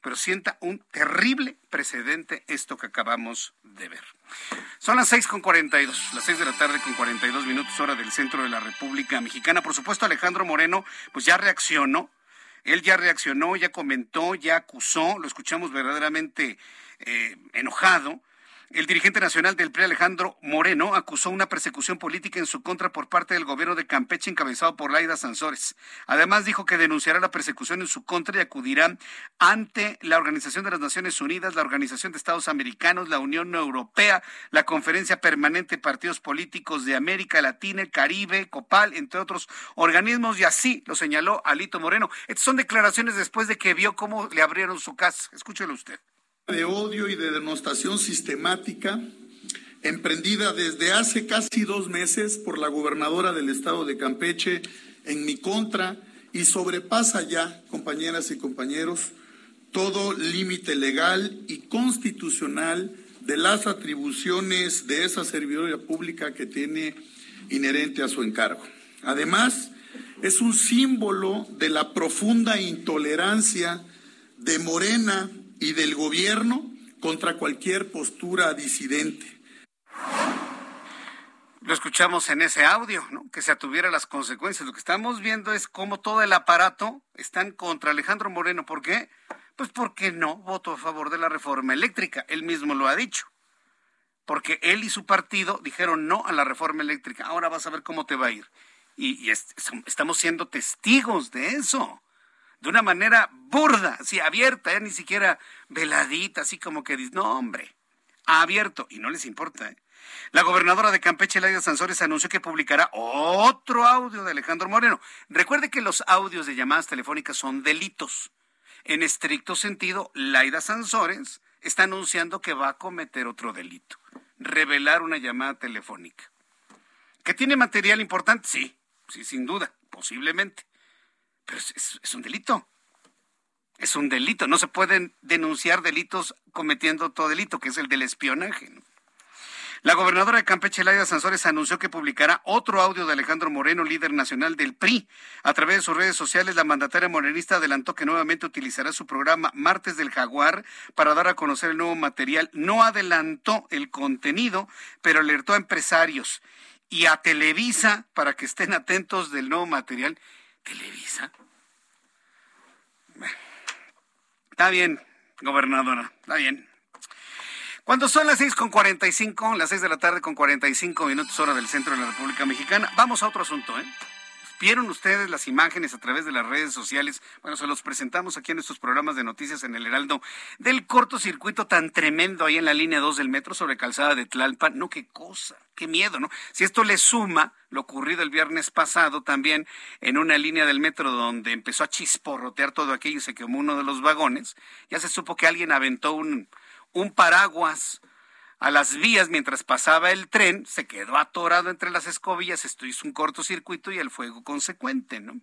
pero sienta un terrible precedente esto que acabamos de ver. Son las seis con dos, las seis de la tarde con cuarenta y dos minutos hora del centro de la República Mexicana. Por supuesto, Alejandro Moreno, pues ya reaccionó, él ya reaccionó, ya comentó, ya acusó, lo escuchamos verdaderamente eh, enojado el dirigente nacional del PRI, Alejandro Moreno, acusó una persecución política en su contra por parte del gobierno de Campeche encabezado por Laida Sansores. Además, dijo que denunciará la persecución en su contra y acudirá ante la Organización de las Naciones Unidas, la Organización de Estados Americanos, la Unión Europea, la Conferencia Permanente de Partidos Políticos de América Latina, el Caribe, COPAL, entre otros organismos, y así lo señaló Alito Moreno. Estas son declaraciones después de que vio cómo le abrieron su casa. Escúchelo usted de odio y de denostación sistemática emprendida desde hace casi dos meses por la gobernadora del estado de Campeche en mi contra y sobrepasa ya, compañeras y compañeros, todo límite legal y constitucional de las atribuciones de esa servidora pública que tiene inherente a su encargo. Además, es un símbolo de la profunda intolerancia de Morena y del gobierno contra cualquier postura disidente. Lo escuchamos en ese audio, ¿no? Que se atuviera las consecuencias. Lo que estamos viendo es cómo todo el aparato están contra Alejandro Moreno. ¿Por qué? Pues porque no votó a favor de la reforma eléctrica. Él mismo lo ha dicho. Porque él y su partido dijeron no a la reforma eléctrica. Ahora vas a ver cómo te va a ir. Y, estamos siendo testigos de eso. De una manera burda, así abierta, ¿eh? ni siquiera veladita, así como que dice, no, hombre, abierto. Y no les importa, ¿eh? La gobernadora de Campeche, Laida Sansores, anunció que publicará otro audio de Alejandro Moreno. Recuerde que los audios de llamadas telefónicas son delitos. En estricto sentido, Laida Sansores está anunciando que va a cometer otro delito, revelar una llamada telefónica. ¿Que tiene material importante? Sí, sí, sin duda, posiblemente. Pero es, un delito. Es un delito. No se pueden denunciar delitos cometiendo otro delito, que es el del espionaje. La gobernadora de Campeche, Laida Sansores, anunció que publicará otro audio de Alejandro Moreno, líder nacional del PRI. A través de sus redes sociales, la mandataria morenista adelantó que nuevamente utilizará su programa Martes del Jaguar para dar a conocer el nuevo material. No adelantó el contenido, pero alertó a empresarios y a Televisa para que estén atentos del nuevo material. ¿Televisa? Está bien, gobernadora, está bien. Cuando son las seis con cuarenta y cinco, las seis de la tarde con cuarenta y cinco minutos hora del centro de la República Mexicana, vamos a otro asunto, ¿eh? ¿Vieron ustedes las imágenes a través de las redes sociales? Bueno, se los presentamos aquí en nuestros programas de noticias en el Heraldo del cortocircuito tan tremendo ahí en la línea 2 del metro sobre calzada de Tlalpan. No, qué cosa, qué miedo, ¿no? Si esto le suma lo ocurrido el viernes pasado también en una línea del metro donde empezó a chisporrotear todo aquello y se quemó uno de los vagones, ya se supo que alguien aventó un, un paraguas a las vías mientras pasaba el tren, se quedó atorado entre las escobillas, esto hizo un cortocircuito y el fuego consecuente, ¿no?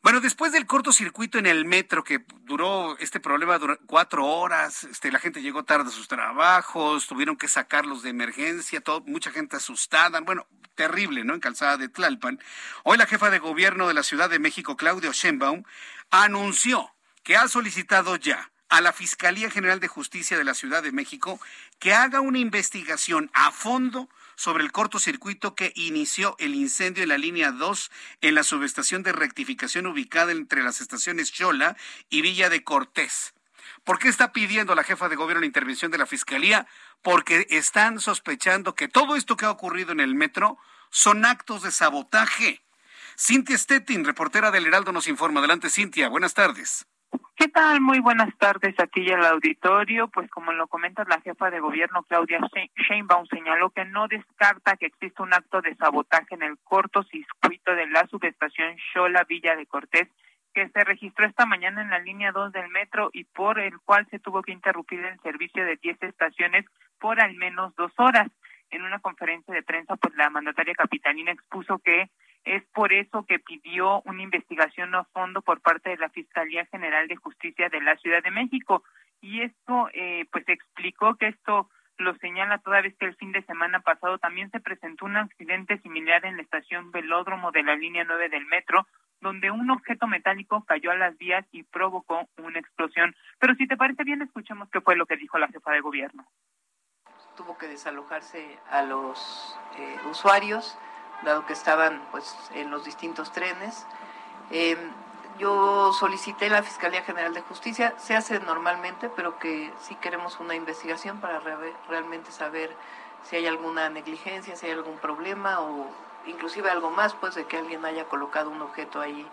Bueno, después del cortocircuito en el metro que duró este problema duró cuatro horas, este, la gente llegó tarde a sus trabajos, tuvieron que sacarlos de emergencia, todo, mucha gente asustada, bueno, terrible, ¿no? En calzada de Tlalpan. Hoy la jefa de gobierno de la Ciudad de México, Claudio Sheinbaum, anunció que ha solicitado ya a la Fiscalía General de Justicia de la Ciudad de México que haga una investigación a fondo sobre el cortocircuito que inició el incendio en la línea 2 en la subestación de rectificación ubicada entre las estaciones Chola y Villa de Cortés. ¿Por qué está pidiendo la jefa de gobierno la intervención de la Fiscalía? Porque están sospechando que todo esto que ha ocurrido en el metro son actos de sabotaje. Cintia Stettin, reportera del Heraldo, nos informa. Adelante, Cintia. Buenas tardes. ¿Qué tal? Muy buenas tardes aquí y al auditorio. Pues como lo comenta la jefa de gobierno Claudia Sheinbaum señaló que no descarta que exista un acto de sabotaje en el cortocircuito de la subestación Xola Villa de Cortés que se registró esta mañana en la línea 2 del metro y por el cual se tuvo que interrumpir el servicio de 10 estaciones por al menos dos horas. En una conferencia de prensa, pues la mandataria capitalina expuso que es por eso que pidió una investigación a fondo por parte de la Fiscalía General de Justicia de la Ciudad de México. Y esto, eh, pues explicó que esto lo señala toda vez que el fin de semana pasado también se presentó un accidente similar en la estación Velódromo de la línea 9 del metro, donde un objeto metálico cayó a las vías y provocó una explosión. Pero si te parece bien, escuchemos qué fue lo que dijo la jefa de gobierno. Tuvo que desalojarse a los eh, usuarios dado que estaban pues, en los distintos trenes. Em, yo solicité la Fiscalía General de Justicia, se hace normalmente, pero que sí queremos una investigación para realmente saber si hay alguna negligencia, si hay algún problema o inclusive algo más, pues de que alguien haya colocado un objeto ahí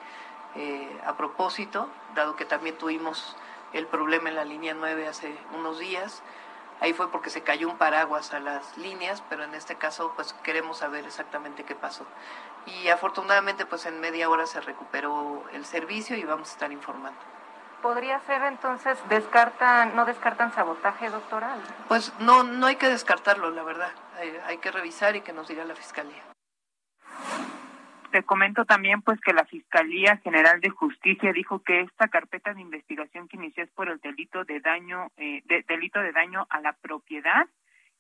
eh, a propósito, dado que también tuvimos el problema en la línea 9 hace unos días. Ahí fue porque se cayó un paraguas a las líneas, pero en este caso pues queremos saber exactamente qué pasó. Y afortunadamente pues en media hora se recuperó el servicio y vamos a estar informando. ¿Podría ser entonces, descartan, no descartan sabotaje, doctora? Pues no, no hay que descartarlo, la verdad. Hay, hay que revisar y que nos diga la fiscalía. Te comento también pues que la Fiscalía General de Justicia dijo que esta carpeta de investigación que inició por el delito de daño, eh, delito de daño a la propiedad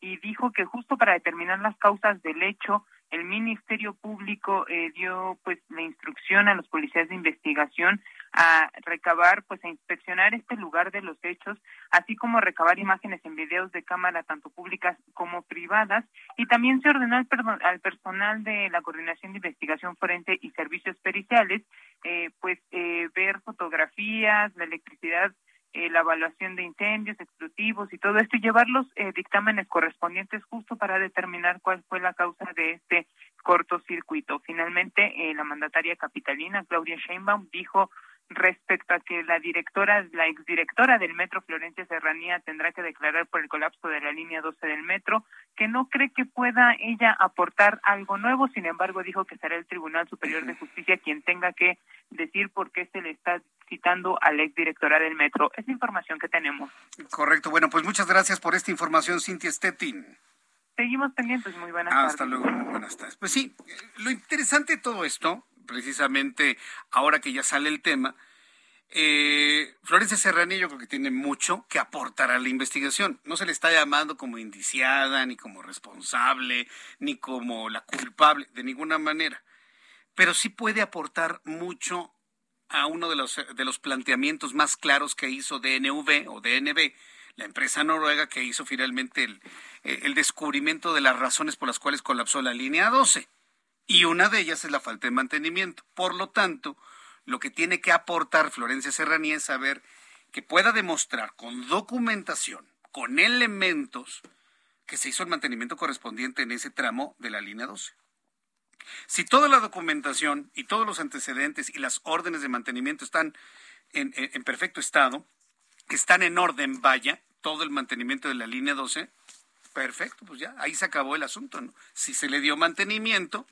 y dijo que justo para determinar las causas del hecho, el Ministerio Público eh, dio pues la instrucción a los policías de investigación a recabar, pues a inspeccionar este lugar de los hechos, así como recabar imágenes en videos de cámara tanto públicas como privadas, y también se ordenó al, al personal de la Coordinación de Investigación Forense y Servicios Periciales, eh, pues eh, ver fotografías, la electricidad eh, la evaluación de incendios, explosivos y todo esto y llevar los eh, dictámenes correspondientes justo para determinar cuál fue la causa de este cortocircuito. Finalmente, eh, la mandataria capitalina, Claudia Sheinbaum, dijo respecto a que la directora, la exdirectora del metro, Florencia Serranía, tendrá que declarar por el colapso de la línea 12 del metro, que no cree que pueda ella aportar algo nuevo, sin embargo dijo que será el Tribunal Superior de Justicia quien tenga que decir por qué se le está citando a la exdirectora del metro. Es información que tenemos. Correcto, bueno, pues muchas gracias por esta información, Cintia Stettin. Seguimos pendientes, muy buenas tardes. Hasta luego, muy buenas tardes. Pues sí, lo interesante de todo esto precisamente ahora que ya sale el tema, eh, Florencia Serrani yo creo que tiene mucho que aportar a la investigación. No se le está llamando como indiciada, ni como responsable, ni como la culpable, de ninguna manera. Pero sí puede aportar mucho a uno de los, de los planteamientos más claros que hizo DNV o DNB, la empresa noruega que hizo finalmente el, el descubrimiento de las razones por las cuales colapsó la línea 12 y una de ellas es la falta de mantenimiento. Por lo tanto, lo que tiene que aportar Florencia Serranía es saber que pueda demostrar con documentación, con elementos, que se hizo el mantenimiento correspondiente en ese tramo de la línea 12. Si toda la documentación y todos los antecedentes y las órdenes de mantenimiento están en, perfecto estado, están en orden, vaya, todo el mantenimiento de la línea 12, perfecto, pues ya, ahí se acabó el asunto. ¿no? Si se le dio mantenimiento,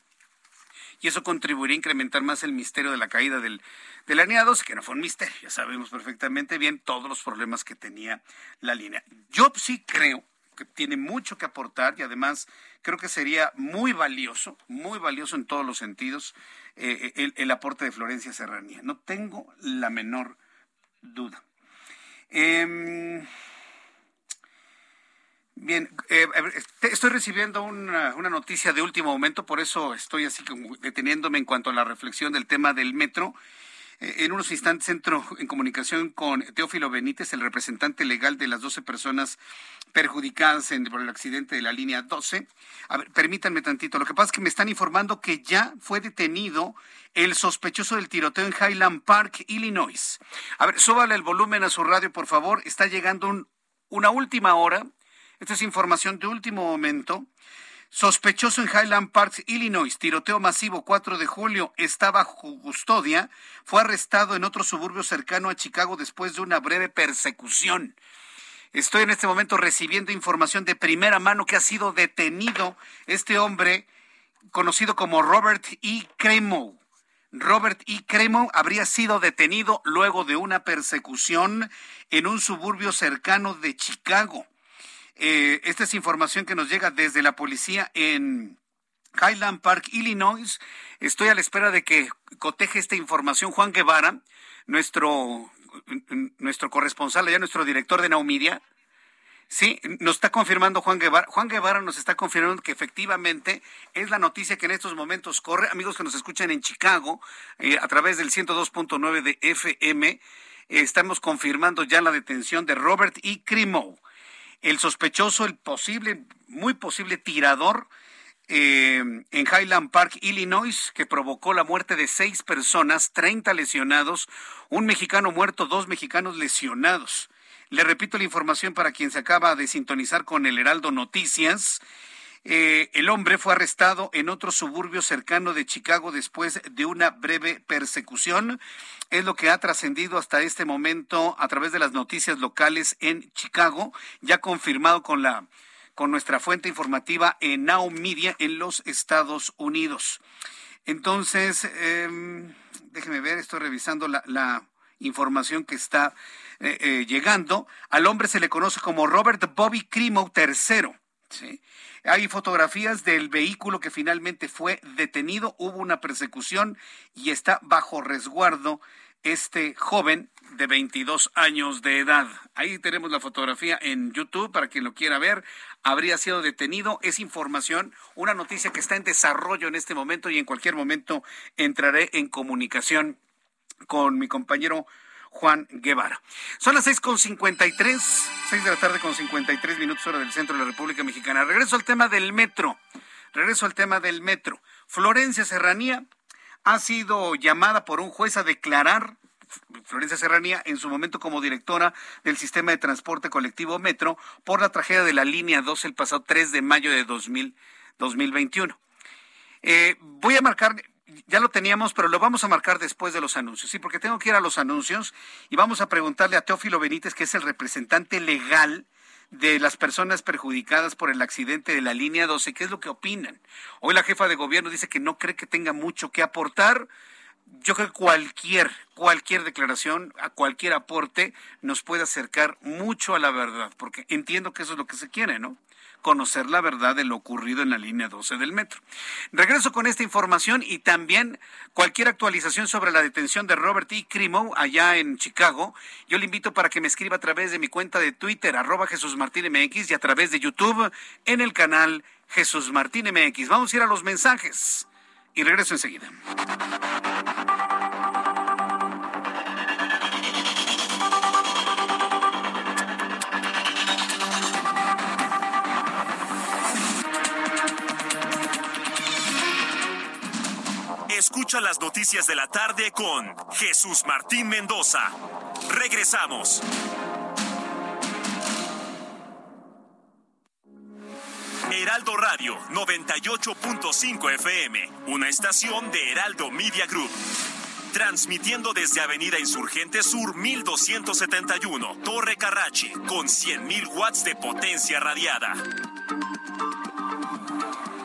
y eso contribuiría a incrementar más el misterio de la caída del, de la línea 12, que no fue un misterio, ya sabemos perfectamente bien todos los problemas que tenía la línea. Yo sí creo que tiene mucho que aportar y además creo que sería muy valioso, muy valioso en todos los sentidos eh, el, el, aporte de Florencia Serranía. No tengo la menor duda. Eh, Bien, eh, estoy recibiendo una, una, noticia de último momento, por eso estoy así como deteniéndome en cuanto a la reflexión del tema del metro. Eh, en unos instantes entro en comunicación con Teófilo Benítez, el representante legal de las 12 personas perjudicadas en, por el accidente de la línea 12. A ver, permítanme tantito. Lo que pasa es que me están informando que ya fue detenido el sospechoso del tiroteo en Highland Park, Illinois. A ver, súbale el volumen a su radio, por favor. Está llegando un, una última hora esta es información de último momento. Sospechoso en Highland Park, Illinois, tiroteo masivo 4 de julio, está bajo custodia, fue arrestado en otro suburbio cercano a Chicago después de una breve persecución. Estoy en este momento recibiendo información de primera mano que ha sido detenido este hombre conocido como Robert E. Cremo. Robert E. Cremo habría sido detenido luego de una persecución en un suburbio cercano de Chicago. Eh, esta es información que nos llega desde la policía en Highland Park, Illinois. Estoy a la espera de que coteje esta información Juan Guevara, nuestro, nuestro corresponsal, ya nuestro director de Naumidia. Sí, nos está confirmando Juan Guevara. Juan Guevara nos está confirmando que efectivamente es la noticia que en estos momentos corre. Amigos que nos escuchan en Chicago eh, a través del 102.9 de FM, eh, estamos confirmando ya la detención de Robert E. Crimo el sospechoso, el posible, muy posible tirador eh, en Highland Park, Illinois, que provocó la muerte de seis personas, 30 lesionados, un mexicano muerto, dos mexicanos lesionados. Le repito la información para quien se acaba de sintonizar con el Heraldo Noticias. Eh, el hombre fue arrestado en otro suburbio cercano de Chicago después de una breve persecución. Es lo que ha trascendido hasta este momento a través de las noticias locales en Chicago, ya confirmado con la con nuestra fuente informativa en Now Media en los Estados Unidos. Entonces, eh, déjeme ver, estoy revisando la, la información que está eh, eh, llegando. Al hombre se le conoce como Robert Bobby Crimo III. ¿Sí? Hay fotografías del vehículo que finalmente fue detenido, hubo una persecución y está bajo resguardo este joven de 22 años de edad. Ahí tenemos la fotografía en YouTube para quien lo quiera ver. Habría sido detenido. Es información, una noticia que está en desarrollo en este momento y en cualquier momento entraré en comunicación con mi compañero Juan Guevara. Son las 6.53, 6 de la tarde con 53 minutos hora del centro de la República Mexicana. Regreso al tema del metro. Regreso al tema del metro. Florencia Serranía ha sido llamada por un juez a declarar Florencia Serranía en su momento como directora del sistema de transporte colectivo Metro por la tragedia de la línea 2 el pasado 3 de mayo de 2021. Eh, voy a marcar, ya lo teníamos, pero lo vamos a marcar después de los anuncios, sí, porque tengo que ir a los anuncios y vamos a preguntarle a Teófilo Benítez, que es el representante legal de las personas perjudicadas por el accidente de la línea 12, ¿qué es lo que opinan? Hoy la jefa de gobierno dice que no cree que tenga mucho que aportar. Yo creo que cualquier, cualquier declaración, a cualquier aporte nos puede acercar mucho a la verdad, porque entiendo que eso es lo que se quiere, ¿no? Conocer la verdad de lo ocurrido en la línea 12 del metro. Regreso con esta información y también cualquier actualización sobre la detención de Robert E. Crimo allá en Chicago. Yo le invito para que me escriba a través de mi cuenta de Twitter, arroba Jesús Martín MX, y a través de YouTube en el canal Jesús Martín MX. Vamos a ir a los mensajes y regreso enseguida. Escucha las noticias de la tarde con Jesús Martín Mendoza. Regresamos. Heraldo Radio 98.5 FM, una estación de Heraldo Media Group. Transmitiendo desde Avenida Insurgente Sur 1271, Torre Carrachi, con 100.000 watts de potencia radiada.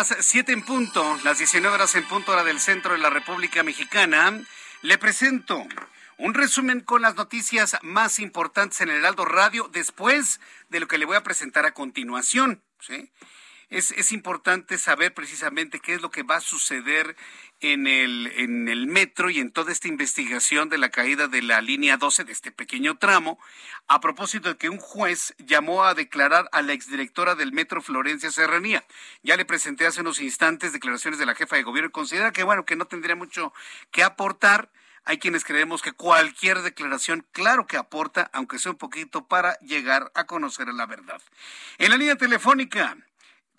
Las 7 en punto, las 19 horas en punto hora del centro de la República Mexicana. Le presento un resumen con las noticias más importantes en el Heraldo Radio después de lo que le voy a presentar a continuación. ¿sí? Es, es importante saber precisamente qué es lo que va a suceder en el, en el metro y en toda esta investigación de la caída de la línea 12 de este pequeño tramo, a propósito de que un juez llamó a declarar a la exdirectora del metro Florencia Serranía. Ya le presenté hace unos instantes declaraciones de la jefa de gobierno y considera que, bueno, que no tendría mucho que aportar. Hay quienes creemos que cualquier declaración, claro que aporta, aunque sea un poquito, para llegar a conocer la verdad. En la línea telefónica,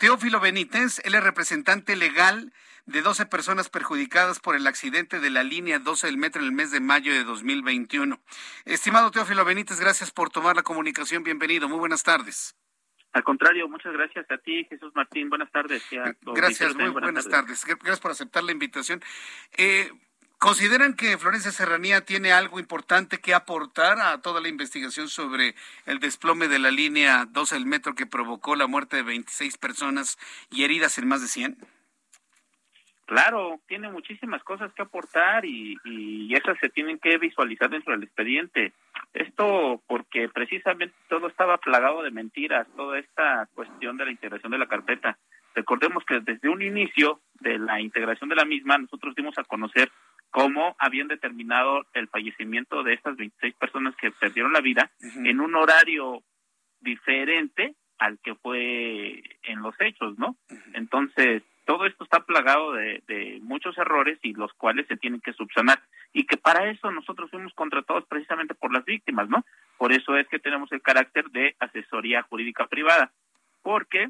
Teófilo Benítez, él es representante legal de 12 personas perjudicadas por el accidente de la línea 12 del metro en el mes de mayo de 2021. Estimado Teófilo Benítez, gracias por tomar la comunicación. Bienvenido. Muy buenas tardes. Al contrario, muchas gracias a ti, Jesús Martín. Buenas tardes. gracias, muy buenas, tardes. Gracias por aceptar la invitación. Eh, ¿Consideran que Florencia Serranía tiene algo importante que aportar a toda la investigación sobre el desplome de la línea 12 del metro que provocó la muerte de 26 personas y heridas en más de 100? Claro, tiene muchísimas cosas que aportar y, y esas se tienen que visualizar dentro del expediente. Esto porque precisamente todo estaba plagado de mentiras, toda esta cuestión de la integración de la carpeta. Recordemos que desde un inicio de la integración de la misma, nosotros dimos a conocer cómo habían determinado el fallecimiento de estas 26 personas que perdieron la vida en un horario diferente al que fue en los hechos, ¿no? Entonces, todo esto está plagado de, de, muchos errores y los cuales se tienen que subsanar y que para eso nosotros fuimos contratados precisamente por las víctimas, ¿no? Por eso es que tenemos el carácter de asesoría jurídica privada, porque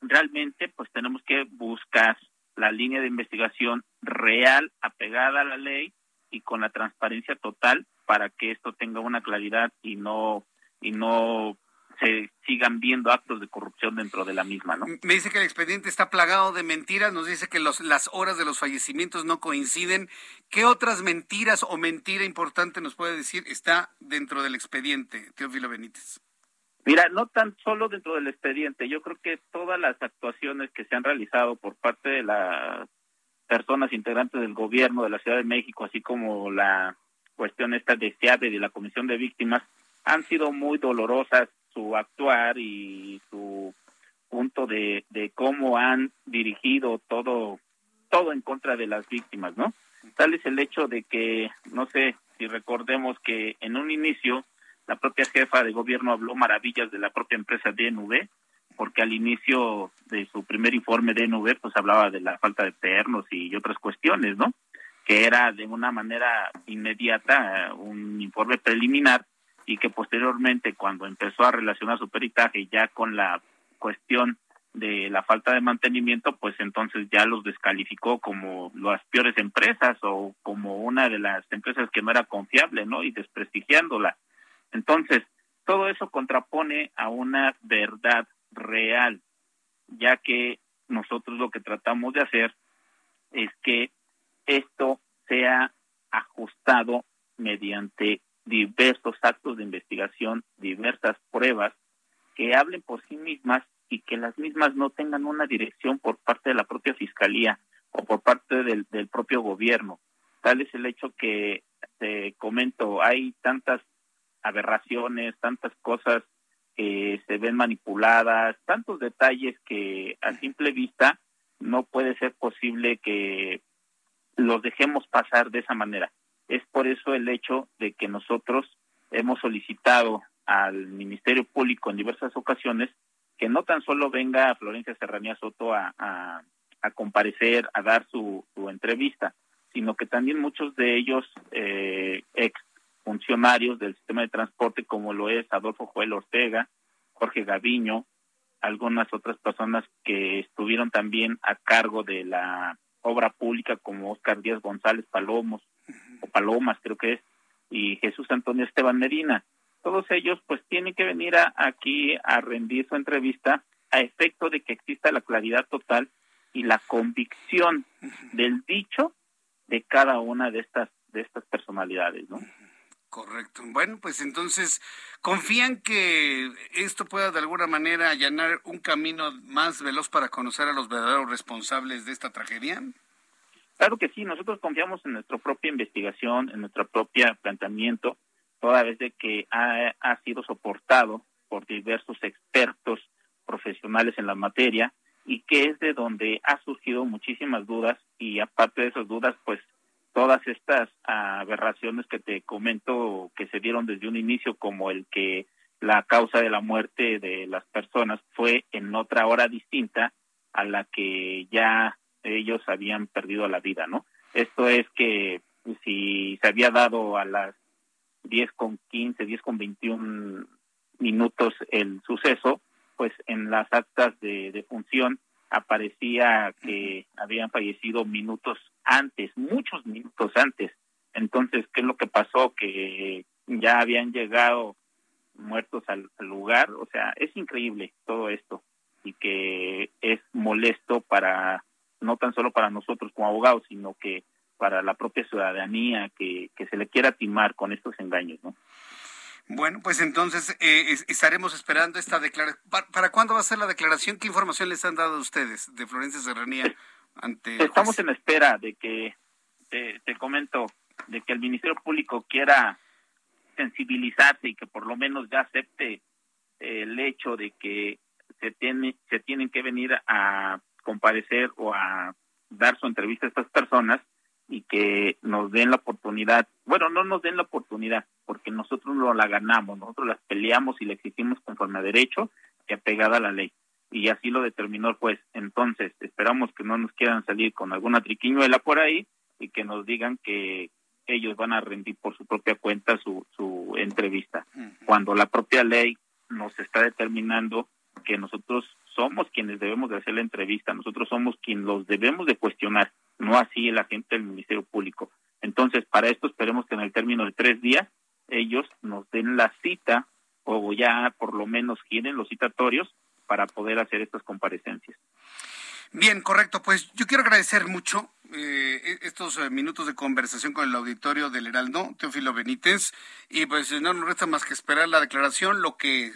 realmente pues tenemos que buscar la línea de investigación real, apegada a la ley y con la transparencia total para que esto tenga una claridad y no y no se sigan viendo actos de corrupción dentro de la misma, ¿no? Me dice que el expediente está plagado de mentiras, nos dice que los, las horas de los fallecimientos no coinciden. ¿Qué otras mentiras o mentira importante nos puede decir está dentro del expediente, Teófilo Benítez? Mira, no tan solo dentro del expediente, yo creo que todas las actuaciones que se han realizado por parte de las personas integrantes del gobierno de la Ciudad de México, así como la cuestión esta de SEADE y la Comisión de Víctimas, han sido muy dolorosas su actuar y su punto de, de cómo han dirigido todo todo en contra de las víctimas, ¿no? Tal es el hecho de que, no sé si recordemos que en un inicio la propia jefa de gobierno habló maravillas de la propia empresa DNV, porque al inicio de su primer informe DNV pues hablaba de la falta de pernos y otras cuestiones, ¿no? Que era de una manera inmediata un informe preliminar y que posteriormente cuando empezó a relacionar su peritaje ya con la cuestión de la falta de mantenimiento, pues entonces ya los descalificó como las peores empresas o como una de las empresas que no era confiable, ¿no? Y desprestigiándola. Entonces, todo eso contrapone a una verdad real, ya que nosotros lo que tratamos de hacer es que esto sea ajustado mediante diversos actos de investigación, diversas pruebas que hablen por sí mismas y que las mismas no tengan una dirección por parte de la propia fiscalía o por parte del, del propio gobierno. Tal es el hecho que, te comento, hay tantas aberraciones, tantas cosas que se ven manipuladas, tantos detalles que a simple vista no puede ser posible que los dejemos pasar de esa manera. Es por eso el hecho de que nosotros hemos solicitado al Ministerio Público en diversas ocasiones que no tan solo venga Florencia Serranía Soto a, comparecer, a dar su, su, entrevista, sino que también muchos de ellos eh, ex funcionarios del sistema de transporte como lo es Adolfo Joel Ortega, Jorge Gaviño, algunas otras personas que estuvieron también a cargo de la obra pública como Oscar Díaz González Palomos o Palomas creo que es y Jesús Antonio Esteban Medina. Todos ellos pues tienen que venir a, aquí a rendir su entrevista a efecto de que exista la claridad total y la convicción del dicho de cada una de estas de estas personalidades, ¿no? Correcto. Bueno, pues entonces, ¿confían que esto pueda de alguna manera allanar un camino más veloz para conocer a los verdaderos responsables de esta tragedia? Claro que sí, nosotros confiamos en nuestra propia investigación, en nuestro propio planteamiento, toda vez de que ha, ha sido soportado por diversos expertos profesionales en la materia y que es de donde ha surgido muchísimas dudas y aparte de esas dudas, pues todas estas aberraciones que te comento que se dieron desde un inicio, como el que la causa de la muerte de las personas fue en otra hora distinta a la que ya ellos habían perdido la vida, ¿no? Esto es que si se había dado a las 10 con 15, 10 con 21 minutos el suceso, pues en las actas de, de función aparecía que habían fallecido minutos antes, muchos minutos antes. Entonces, ¿qué es lo que pasó? Que ya habían llegado muertos al, lugar. O sea, es increíble todo esto y que es molesto para, no tan solo para nosotros como abogados, sino que para la propia ciudadanía que, se le quiera timar con estos engaños, ¿no? Bueno, pues entonces eh, estaremos esperando esta declaración. ¿Para, cuándo va a ser la declaración? ¿Qué información les han dado a ustedes de Florencia Serranía ante Estamos en espera de que, te, te, comento, de que el Ministerio Público quiera sensibilizarse y que por lo menos ya acepte el hecho de que se, tiene, se tienen que venir a comparecer o a dar su entrevista a estas personas y que nos den la oportunidad, bueno, no nos den la oportunidad, porque nosotros no la ganamos, nosotros las peleamos y la exigimos conforme a derecho y apegada a la ley. Y así lo determinó el juez. Entonces, esperamos que no nos quieran salir con alguna triquiñuela por ahí y que nos digan que ellos van a rendir por su propia cuenta su, su entrevista, cuando la propia ley nos está determinando que nosotros somos quienes debemos de hacer la entrevista, nosotros somos quienes los debemos de cuestionar, no así el agente del Ministerio Público. Entonces, para esto esperemos que en el término de tres días ellos nos den la cita o ya por lo menos quieren los citatorios para poder hacer estas comparecencias. Bien, correcto. Pues yo quiero agradecer mucho eh, estos eh, minutos de conversación con el auditorio del Heraldo, Teófilo Benítez, y pues no nos resta más que esperar la declaración, lo que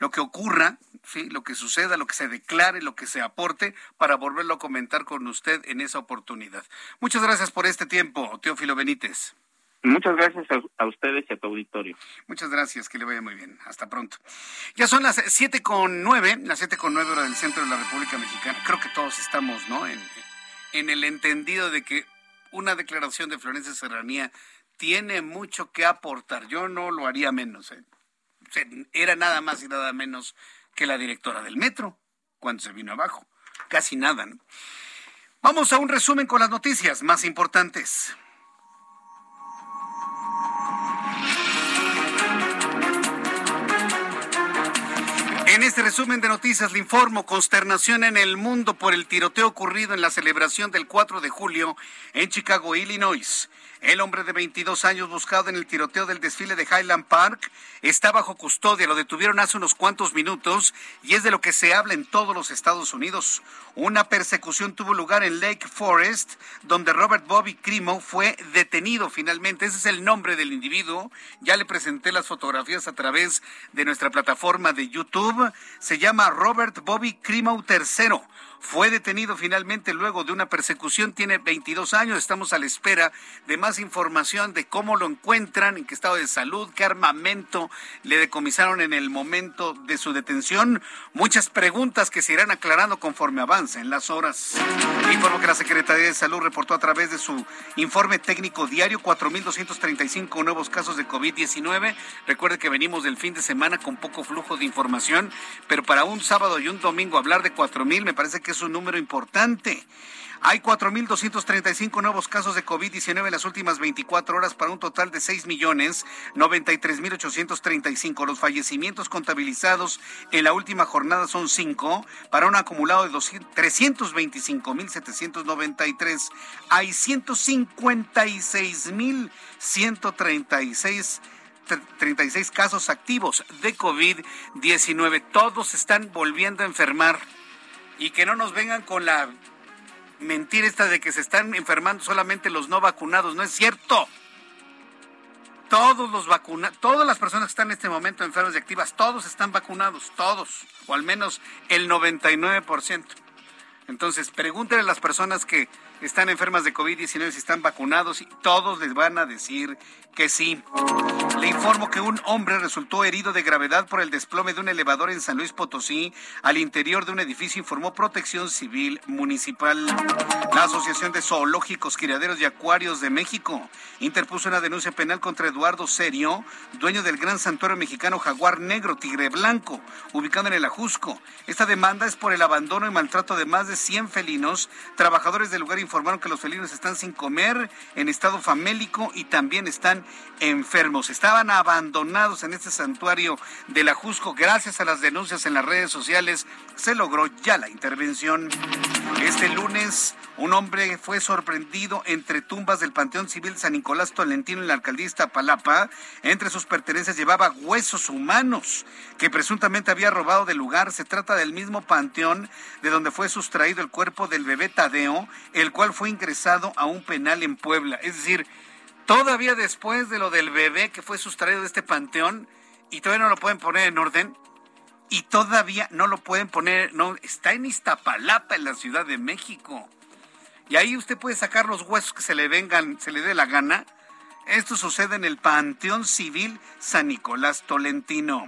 lo que ocurra, ¿sí? lo que suceda, lo que se declare, lo que se aporte, para volverlo a comentar con usted en esa oportunidad. Muchas gracias por este tiempo, Teófilo Benítez. Muchas gracias a, ustedes y a tu auditorio. Muchas gracias, que le vaya muy bien. Hasta pronto. Ya son las siete con nueve, las siete con nueve hora del centro de la República Mexicana. Creo que todos estamos, ¿no? En, en el entendido de que una declaración de Florencia Serranía tiene mucho que aportar. Yo no lo haría menos. ¿eh? era nada más y nada menos que la directora del metro cuando se vino abajo. Casi nada. ¿no? Vamos a un resumen con las noticias más importantes. Este resumen de noticias le informo consternación en el mundo por el tiroteo ocurrido en la celebración del 4 de julio en Chicago, Illinois. El hombre de 22 años buscado en el tiroteo del desfile de Highland Park está bajo custodia. Lo detuvieron hace unos cuantos minutos y es de lo que se habla en todos los Estados Unidos. Una persecución tuvo lugar en Lake Forest, donde Robert Bobby Crimo fue detenido finalmente. Ese es el nombre del individuo. Ya le presenté las fotografías a través de nuestra plataforma de YouTube. Se llama Robert Bobby Crimo III fue detenido finalmente luego de una persecución, tiene 22 años, estamos a la espera de más información de cómo lo encuentran, en qué estado de salud, qué armamento le decomisaron en el momento de su detención. Muchas preguntas que se irán aclarando conforme avancen las horas. Informo que la Secretaría de Salud reportó a través de su informe técnico diario 4.235 nuevos casos de COVID-19. Recuerde que venimos del fin de semana con poco flujo de información, pero para un sábado y un domingo hablar de 4.000 me parece que es un número importante. Hay 4.235 nuevos casos de COVID-19 en las últimas 24 horas para un total de 6.093.835. Los fallecimientos contabilizados en la última jornada son 5 para un acumulado de 325.793. Hay 156.136 36 casos activos de COVID-19. Todos están volviendo a enfermar y que no nos vengan con la mentira esta de que se están enfermando solamente los no vacunados. No es cierto. Todos los vacunados, todas las personas que están en este momento enfermas y activas, todos están vacunados, todos, o al menos el 99%. Entonces, pregúntenle a las personas que están enfermas de COVID-19 si están vacunados y todos les van a decir que sí. Le informo que un hombre resultó herido de gravedad por el desplome de un elevador en San Luis Potosí. Al interior de un edificio informó Protección Civil Municipal. La Asociación de Zoológicos, Criaderos y Acuarios de México interpuso una denuncia penal contra Eduardo Serio, dueño del gran santuario mexicano Jaguar Negro Tigre Blanco, ubicado en el Ajusco. Esta demanda es por el abandono y maltrato de más de 100 felinos. Trabajadores del lugar informaron que los felinos están sin comer, en estado famélico y también están enfermos. Estaban abandonados en este santuario de la Jusco. Gracias a las denuncias en las redes sociales se logró ya la intervención. Este lunes un hombre fue sorprendido entre tumbas del Panteón Civil San Nicolás Tolentino en la alcaldía Palapa. Entre sus pertenencias llevaba huesos humanos que presuntamente había robado del lugar. Se trata del mismo panteón de donde fue sustraído el cuerpo del bebé Tadeo, el cual fue ingresado a un penal en Puebla. Es decir, Todavía después de lo del bebé que fue sustraído de este panteón y todavía no lo pueden poner en orden y todavía no lo pueden poner, no, está en Iztapalapa, en la Ciudad de México. Y ahí usted puede sacar los huesos que se le vengan, se le dé la gana. Esto sucede en el Panteón Civil San Nicolás Tolentino.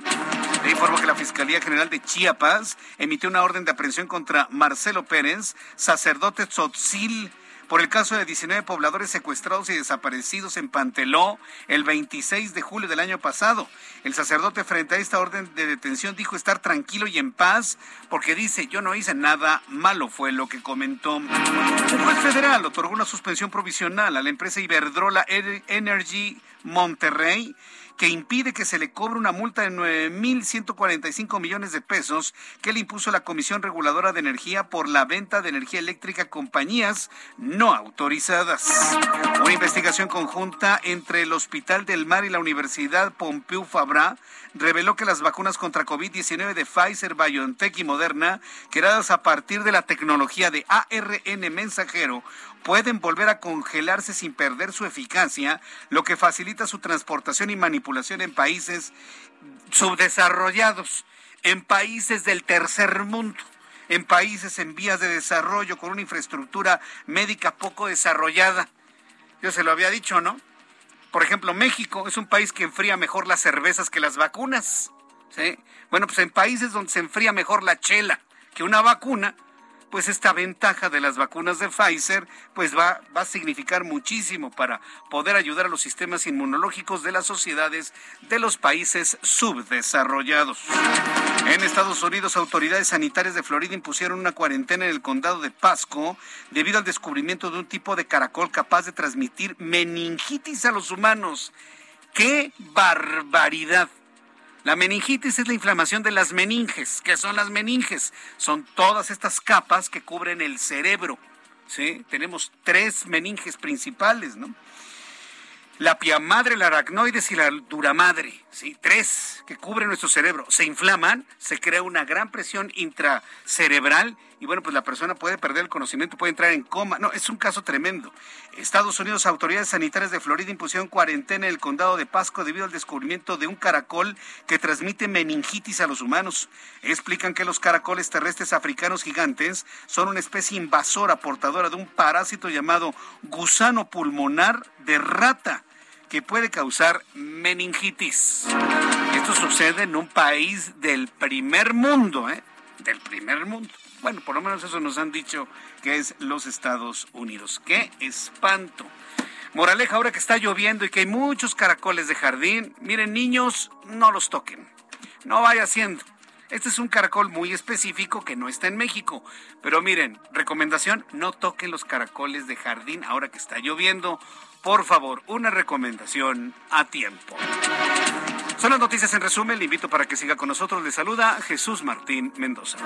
Le informo que la Fiscalía General de Chiapas emitió una orden de aprehensión contra Marcelo Pérez, sacerdote tzotzil por el caso de 19 pobladores secuestrados y desaparecidos en Panteló el 26 de julio del año pasado. El sacerdote frente a esta orden de detención dijo estar tranquilo y en paz porque dice yo no hice nada malo fue lo que comentó. Un juez federal otorgó una suspensión provisional a la empresa Iberdrola Energy Monterrey que impide que se le cobre una multa de 9.145 millones de pesos que le impuso la Comisión Reguladora de Energía por la venta de energía eléctrica a compañías no autorizadas. Una investigación conjunta entre el Hospital del Mar y la Universidad Pompeu Fabra reveló que las vacunas contra COVID-19 de Pfizer, BioNTech y Moderna, creadas a partir de la tecnología de ARN mensajero, pueden volver a congelarse sin perder su eficacia, lo que facilita su transportación y manipulación en países subdesarrollados, en países del tercer mundo, en países en vías de desarrollo con una infraestructura médica poco desarrollada. Yo se lo había dicho, ¿no? Por ejemplo, México es un país que enfría mejor las cervezas que las vacunas. ¿sí? Bueno, pues en países donde se enfría mejor la chela que una vacuna, pues esta ventaja de las vacunas de Pfizer pues va, va a significar muchísimo para poder ayudar a los sistemas inmunológicos de las sociedades de los países subdesarrollados. En Estados Unidos, autoridades sanitarias de Florida impusieron una cuarentena en el condado de Pasco debido al descubrimiento de un tipo de caracol capaz de transmitir meningitis a los humanos. ¡Qué barbaridad! La meningitis es la inflamación de las meninges. ¿Qué son las meninges? Son todas estas capas que cubren el cerebro. ¿sí? Tenemos tres meninges principales, ¿no? La piamadre, la aracnoides y la duramadre, ¿sí? Tres que cubren nuestro cerebro. Se inflaman, se crea una gran presión intracerebral y bueno, pues la persona puede perder el conocimiento, puede entrar en coma. No, es un caso tremendo. Estados Unidos, autoridades sanitarias de Florida impusieron cuarentena en el condado de Pasco debido al descubrimiento de un caracol que transmite meningitis a los humanos. Explican que los caracoles terrestres africanos gigantes son una especie invasora portadora de un parásito llamado gusano pulmonar de rata que puede causar meningitis. Esto sucede en un país del primer mundo, ¿eh? Del primer mundo. Bueno, por lo menos eso nos han dicho que es los Estados Unidos. ¡Qué espanto! Moraleja, ahora que está lloviendo y que hay muchos caracoles de jardín, miren niños, no los toquen. No vaya haciendo. Este es un caracol muy específico que no está en México. Pero miren, recomendación, no toquen los caracoles de jardín ahora que está lloviendo. Por favor, una recomendación a tiempo. Son las noticias en resumen. Le invito para que siga con nosotros. Le saluda Jesús Martín Mendoza.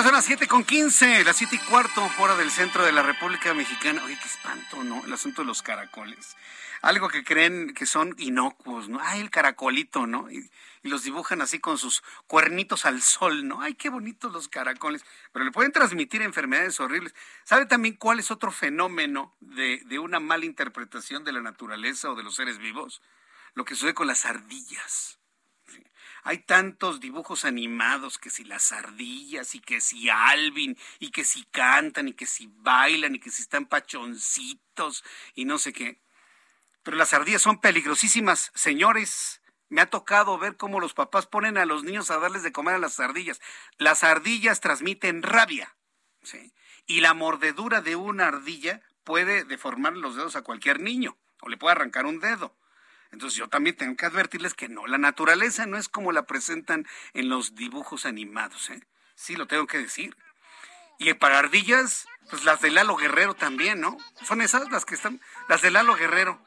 Ya son las 7 con 15, las 7 y cuarto, hora del centro de la República Mexicana. Oye, qué espanto, ¿no? El asunto de los caracoles. Algo que creen que son inocuos, ¿no? Ay, el caracolito, ¿no? Y, y los dibujan así con sus cuernitos al sol, ¿no? Ay, qué bonitos los caracoles. Pero le pueden transmitir enfermedades horribles. ¿Sabe también cuál es otro fenómeno de, de una mala interpretación de la naturaleza o de los seres vivos? Lo que sucede con las ardillas. Hay tantos dibujos animados que si las ardillas y que si Alvin y que si cantan y que si bailan y que si están pachoncitos y no sé qué. Pero las ardillas son peligrosísimas, señores. Me ha tocado ver cómo los papás ponen a los niños a darles de comer a las ardillas. Las ardillas transmiten rabia. ¿sí? Y la mordedura de una ardilla puede deformar los dedos a cualquier niño o le puede arrancar un dedo. Entonces yo también tengo que advertirles que no, la naturaleza no es como la presentan en los dibujos animados, ¿eh? Sí, lo tengo que decir. Y para ardillas, pues las de Lalo Guerrero también, ¿no? Son esas las que están, las de Lalo Guerrero.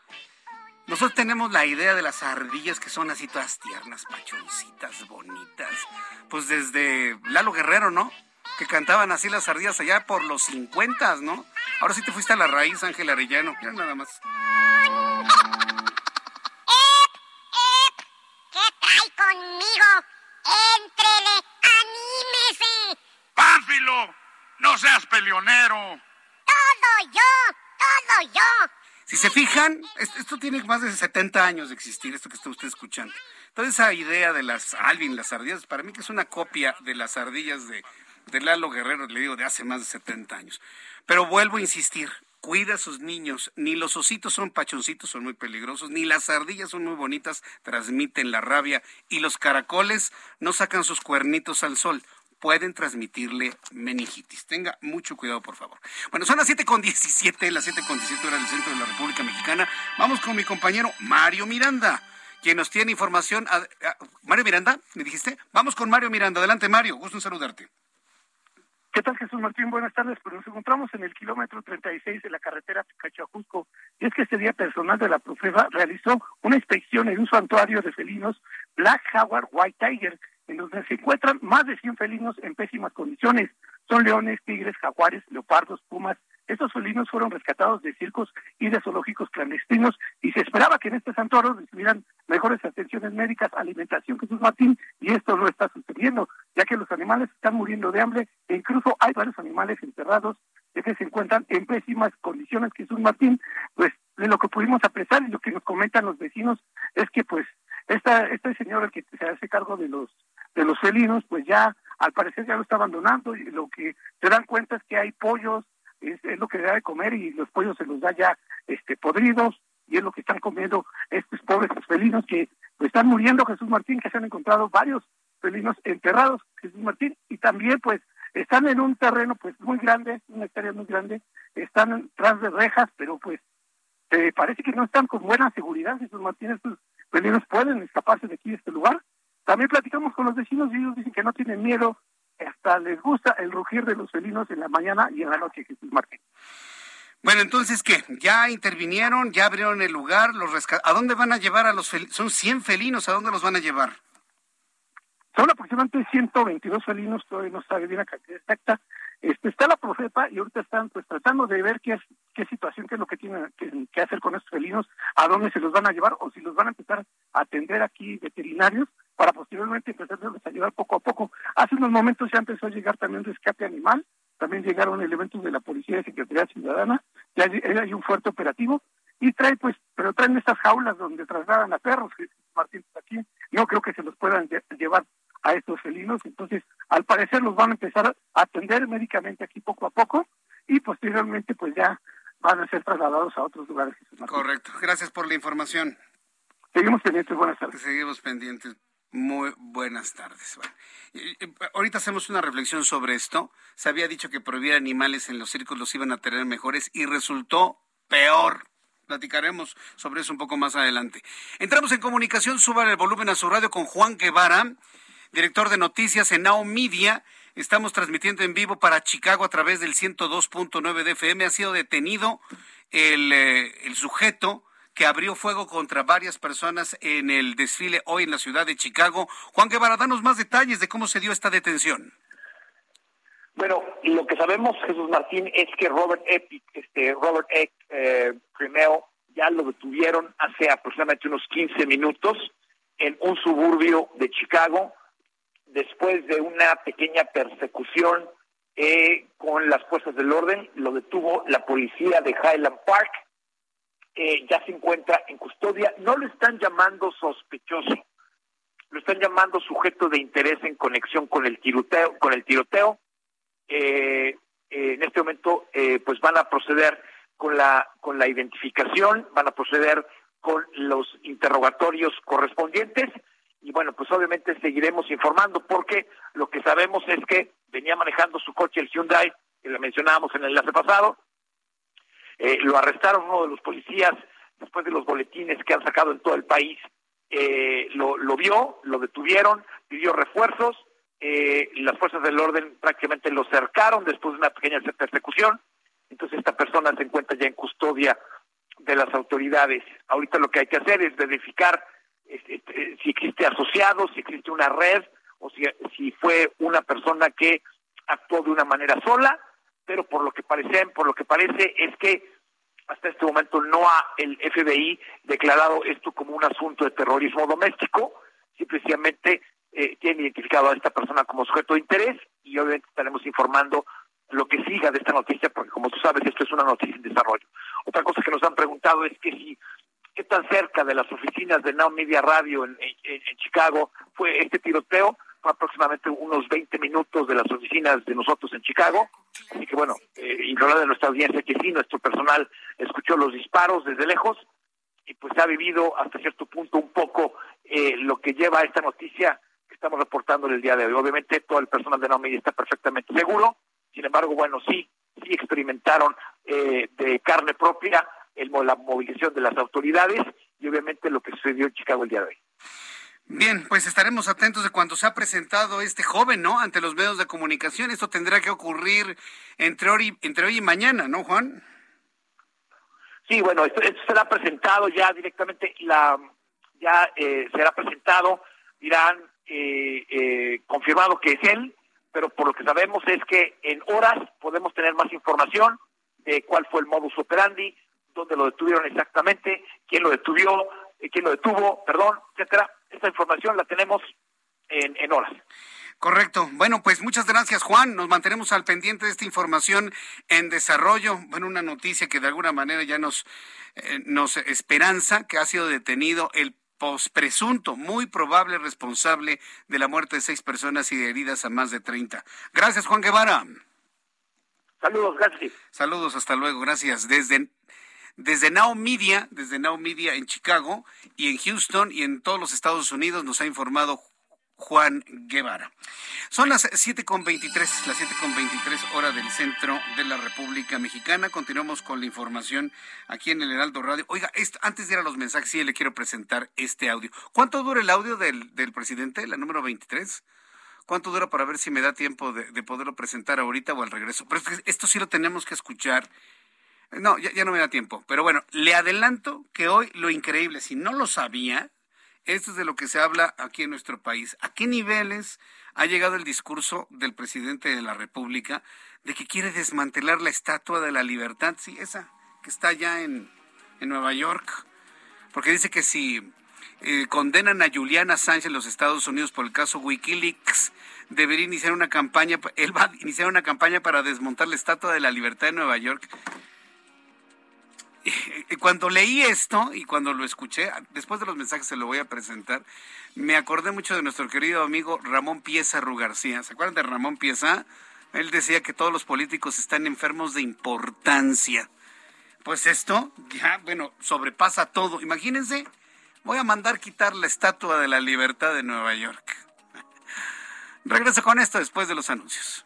Nosotros tenemos la idea de las ardillas que son así todas tiernas, pachoncitas, bonitas. Pues desde Lalo Guerrero, ¿no? Que cantaban así las ardillas allá por los 50, ¿no? Ahora sí te fuiste a la raíz, Ángel Arellano. Mira nada más. Conmigo. Éntrele, anímese. ¡Pánfilo! ¡No seas peleonero! Todo yo, todo yo. Si se fijan, esto tiene más de 70 años de existir, esto que está usted escuchando. Toda esa idea de las Alvin, las ardillas, para mí que es una copia de las ardillas de, de Lalo Guerrero, le digo, de hace más de 70 años. Pero vuelvo a insistir, cuida a sus niños. Ni los ositos son pachoncitos, son muy peligrosos, ni las ardillas son muy bonitas, transmiten la rabia, y los caracoles no sacan sus cuernitos al sol pueden transmitirle meningitis. Tenga mucho cuidado, por favor. Bueno, son las 7.17, las 7.17 horas del centro de la República Mexicana. Vamos con mi compañero Mario Miranda, quien nos tiene información. Mario Miranda, ¿me dijiste? Vamos con Mario Miranda. Adelante, Mario. Gusto en saludarte. ¿Qué tal, Jesús Martín? Buenas tardes. Pues nos encontramos en el kilómetro 36 de la carretera Picacho-Ajusco. Y es que este día personal de la Profeva realizó una inspección en un santuario de felinos Black Jaguar White Tiger, en donde se encuentran más de 100 felinos en pésimas condiciones. Son leones, tigres, jaguares, leopardos, pumas. Estos felinos fueron rescatados de circos y de zoológicos clandestinos y se esperaba que en este santuario recibieran mejores atenciones médicas, alimentación, Jesús Martín, y esto no está sucediendo, ya que los animales están muriendo de hambre e incluso hay varios animales enterrados que se encuentran en pésimas condiciones, Jesús Martín, pues de lo que pudimos apreciar y lo que nos comentan los vecinos es que pues esta, este señor el que se hace cargo de los de los felinos, pues ya al parecer ya lo está abandonando y lo que se dan cuenta es que hay pollos, es, lo que da de comer y los pollos se los da ya este podridos y es lo que están comiendo estos pobres felinos que pues, están muriendo Jesús Martín, que se han encontrado varios felinos enterrados Jesús Martín y también pues están en un terreno pues muy grande, una hectárea muy grande, están tras de rejas, pero pues eh, parece que no están con buena seguridad Jesús Martín, estos felinos pueden escaparse de aquí de este lugar. También platicamos con los vecinos y ellos dicen que no tienen miedo, hasta les gusta el rugir de los felinos en la mañana y en la noche, Jesús Martín. Bueno, entonces, ¿qué? ¿Ya intervinieron? ¿Ya abrieron el lugar? los ¿A dónde van a llevar a los felinos? Son 100 felinos, ¿a dónde los van a llevar? Son aproximadamente 122 felinos, todavía no sabe bien la cantidad exacta. Este, está la Profepa y ahorita están pues tratando de ver qué es qué situación, qué es lo que tienen que, hacer con estos felinos, a dónde se los van a llevar o si los van a empezar a atender aquí veterinarios para posteriormente empezar a llevar poco a poco. Hace unos momentos ya empezó a llegar también rescate animal, también llegaron elementos de la Policía de Secretaría Ciudadana, ya hay, un fuerte operativo y trae pues, pero traen estas jaulas donde trasladan a perros, Martín, aquí no creo que se los puedan llevar a estos felinos, entonces al parecer los van a empezar a atender médicamente aquí poco a poco y posteriormente pues ya van a ser trasladados a otros lugares. Correcto, gracias por la información. Seguimos pendientes, buenas tardes. Seguimos pendientes. Muy buenas tardes. ahorita hacemos una reflexión sobre esto. Se había dicho que prohibir animales en los circos los iban a tener mejores y resultó peor. Platicaremos sobre eso un poco más adelante. Entramos en comunicación, suban el volumen a su radio con Juan Guevara director de noticias en Now Media. Estamos transmitiendo en vivo para Chicago a través del 102.9 de FM. Ha sido detenido el, eh, el sujeto que abrió fuego contra varias personas en el desfile hoy en la ciudad de Chicago. Juan Guevara, danos más detalles de cómo se dio esta detención. Bueno, lo que sabemos, Jesús Martín, es que Robert Epic, este Robert Eck eh, ya lo detuvieron hace aproximadamente unos 15 minutos en un suburbio de Chicago después de una pequeña persecución eh, con las fuerzas del orden, lo detuvo la policía de Highland Park, eh, ya se encuentra en custodia, no lo están llamando sospechoso, lo están llamando sujeto de interés en conexión con el tiroteo, con el tiroteo. Eh, en este momento, pues van a proceder con la con la identificación, van a proceder con los interrogatorios correspondientes y bueno, pues obviamente seguiremos informando porque lo que sabemos es que venía manejando su coche el Hyundai, que lo mencionábamos en el enlace pasado, eh, lo arrestaron uno de los policías después de los boletines que han sacado en todo el país, eh, lo, lo vio, lo detuvieron, pidió refuerzos, eh, las fuerzas del orden prácticamente lo cercaron después de una pequeña persecución, entonces esta persona se encuentra ya en custodia de las autoridades. Ahorita lo que hay que hacer es verificar este, este, si existe asociado, si existe una red o si, si fue una persona que actuó de una manera sola, pero por lo que parece, por lo que parece es que hasta este momento no ha el FBI declarado esto como un asunto de terrorismo doméstico, simplemente eh, tiene identificado a esta persona como sujeto de interés y obviamente estaremos informando lo que siga de esta noticia, porque como tú sabes, esto es una noticia en desarrollo. Otra cosa que nos han preguntado es que si qué tan cerca de las oficinas de Now Media Radio en, Chicago fue este tiroteo. aproximadamente unos 20 minutos de las oficinas de nosotros en Chicago. Así que bueno, eh, de nuestra audiencia que sí, nuestro personal escuchó los disparos desde lejos y pues ha vivido hasta cierto punto un poco eh, lo que lleva a esta noticia que estamos reportando el día de hoy. Obviamente todo el personal de Now está perfectamente seguro, sin embargo, bueno, sí, sí experimentaron eh, de carne propia el, la movilización de las autoridades y obviamente lo que sucedió en Chicago el día de hoy. Bien, pues estaremos atentos de cuando se ha presentado este joven, ¿no? Ante los medios de comunicación. Esto tendrá que ocurrir entre hoy entre hoy y mañana, ¿no, Juan? Sí, bueno, esto, será presentado ya directamente, la ya eh, será presentado, dirán, eh, eh, confirmado que es él, pero por lo que sabemos es que en horas podemos tener más información de cuál fue el modus operandi, dónde lo detuvieron exactamente, quién lo detuvo, quién lo detuvo, perdón, etcétera esta información la tenemos en, en horas. Correcto. Bueno, pues muchas gracias, Juan. Nos mantenemos al pendiente de esta información en desarrollo. Bueno, una noticia que de alguna manera ya nos, eh, nos esperanza que ha sido detenido el presunto, muy probable responsable de la muerte de seis personas y de heridas a más de 30. Gracias, Juan Guevara. Saludos, gracias. Saludos, hasta luego, gracias. Desde desde Now Media, desde Now Media en Chicago y en Houston y en todos los Estados Unidos nos ha informado Juan Guevara. Son las 7.23, las 7.23 hora del centro de la República Mexicana. Continuamos con la información aquí en el Heraldo Radio. Oiga, antes de ir a los mensajes, sí le quiero presentar este audio. ¿Cuánto dura el audio del, presidente, la número 23? ¿Cuánto dura para ver si me da tiempo de, de poderlo presentar ahorita o al regreso? Pero esto sí lo tenemos que escuchar no, ya, no me da tiempo. Pero bueno, le adelanto que hoy lo increíble, si no lo sabía, esto es de lo que se habla aquí en nuestro país. ¿A qué niveles ha llegado el discurso del presidente de la República de que quiere desmantelar la Estatua de la Libertad? Sí, esa que está allá en, Nueva York. Porque dice que si eh, condenan a Juliana Sánchez en los Estados Unidos por el caso Wikileaks, debería iniciar una campaña, él va a iniciar una campaña para desmontar la Estatua de la Libertad de Nueva York. Cuando leí esto y cuando lo escuché, después de los mensajes se lo voy a presentar, me acordé mucho de nuestro querido amigo Ramón Pieza Rugarcía. ¿Se acuerdan de Ramón Pieza? Él decía que todos los políticos están enfermos de importancia. Pues esto ya, bueno, sobrepasa todo. Imagínense, voy a mandar quitar la Estatua de la Libertad de Nueva York. Regreso con esto después de los anuncios.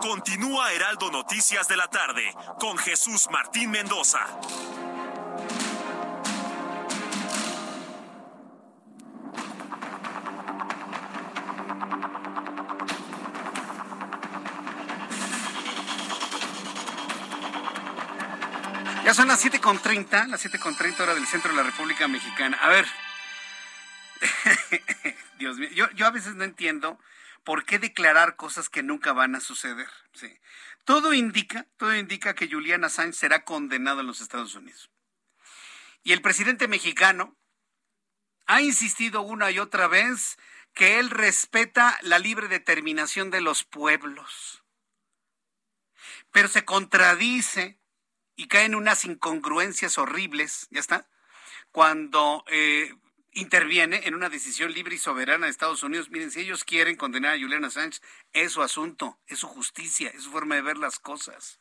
Continúa Heraldo Noticias de la tarde con Jesús Martín Mendoza. Ya son las 7.30, las 7.30 hora del centro de la República Mexicana. A ver, Dios mío, yo, yo a veces no entiendo ¿por qué declarar cosas que nunca van a suceder? Todo indica, todo indica que Julian Assange será condenado en los Estados Unidos. Y el presidente mexicano ha insistido una y otra vez que él respeta la libre determinación de los pueblos. Pero se contradice y cae en unas incongruencias horribles, ¿ya está? Cuando eh, interviene en una decisión libre y soberana de Estados Unidos. Miren, si ellos quieren condenar a Julian Assange, es su asunto, es su justicia, es su forma de ver las cosas.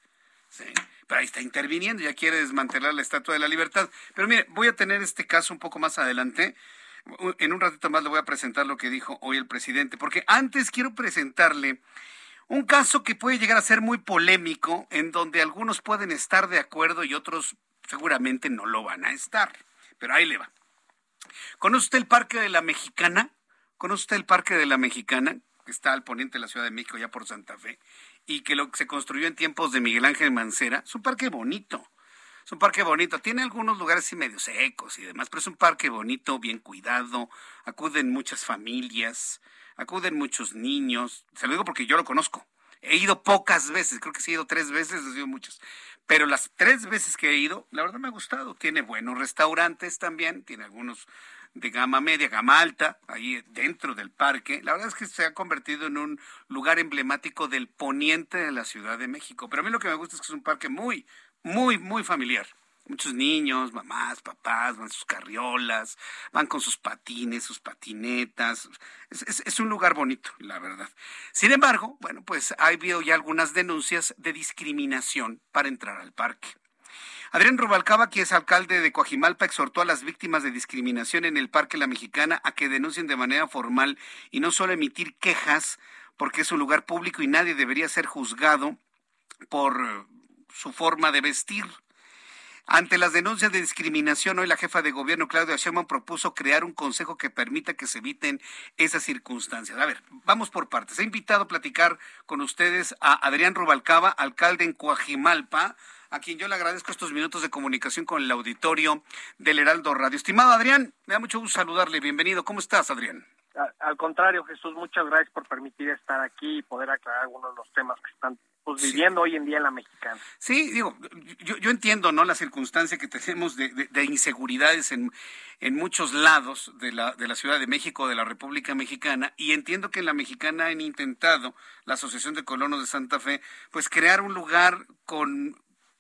Pero ahí está interviniendo, ya quiere desmantelar la Estatua de la Libertad. Pero mire, voy a tener este caso un poco más adelante. en un ratito más le voy a presentar lo que dijo hoy el presidente, porque antes quiero presentarle un caso que puede llegar a ser muy polémico, en donde algunos pueden estar de acuerdo y otros seguramente no lo van a estar. Pero ahí le va. ¿Conoce usted el Parque de la Mexicana? ¿Conoce usted el Parque de la Mexicana? Que está al poniente de la Ciudad de México, ya por Santa Fe, y que lo, se construyó en tiempos de Miguel Ángel Mancera. Es un parque bonito. Es un parque bonito. Tiene algunos lugares así medio secos y demás, pero es un parque bonito, bien cuidado. Acuden muchas familias, acuden muchos niños. Se lo digo porque yo lo conozco. He ido pocas veces, creo que sí he ido tres veces, he ido muchas. Pero las tres veces que he ido, la verdad me ha gustado. Tiene buenos restaurantes también, tiene algunos de gama media, gama alta, ahí dentro del parque. La verdad es que se ha convertido en un lugar emblemático del poniente de la Ciudad de México. Pero a mí lo que me gusta es que es un parque muy, muy, muy familiar. Muchos niños, mamás, papás, van sus carriolas, van con sus patines, sus patinetas. Es, es, un lugar bonito, la verdad. Sin embargo, bueno, pues ha habido ya algunas denuncias de discriminación para entrar al parque. Adrián Rubalcaba, que es alcalde de Coajimalpa, exhortó a las víctimas de discriminación en el Parque La Mexicana a que denuncien de manera formal y no solo emitir quejas, porque es un lugar público y nadie debería ser juzgado por su forma de vestir. Ante las denuncias de discriminación, hoy la jefa de gobierno, Claudia Sheinbaum, propuso crear un consejo que permita que se eviten esas circunstancias. A ver, vamos por partes. He invitado a platicar con ustedes a Adrián Rubalcaba, alcalde en Coajimalpa, a quien yo le agradezco estos minutos de comunicación con el auditorio del Heraldo Radio. Estimado Adrián, me da mucho gusto saludarle. Bienvenido. ¿Cómo estás, Adrián? Al contrario, Jesús, muchas gracias por permitir estar aquí y poder aclarar algunos de los temas que están pues, viviendo hoy en día en la mexicana. Sí, digo, yo, yo entiendo, ¿no? La circunstancia que tenemos de, de, inseguridades en, en muchos lados de la, de la Ciudad de México, de la República Mexicana, y entiendo que en la mexicana han intentado, la Asociación de Colonos de Santa Fe, pues crear un lugar con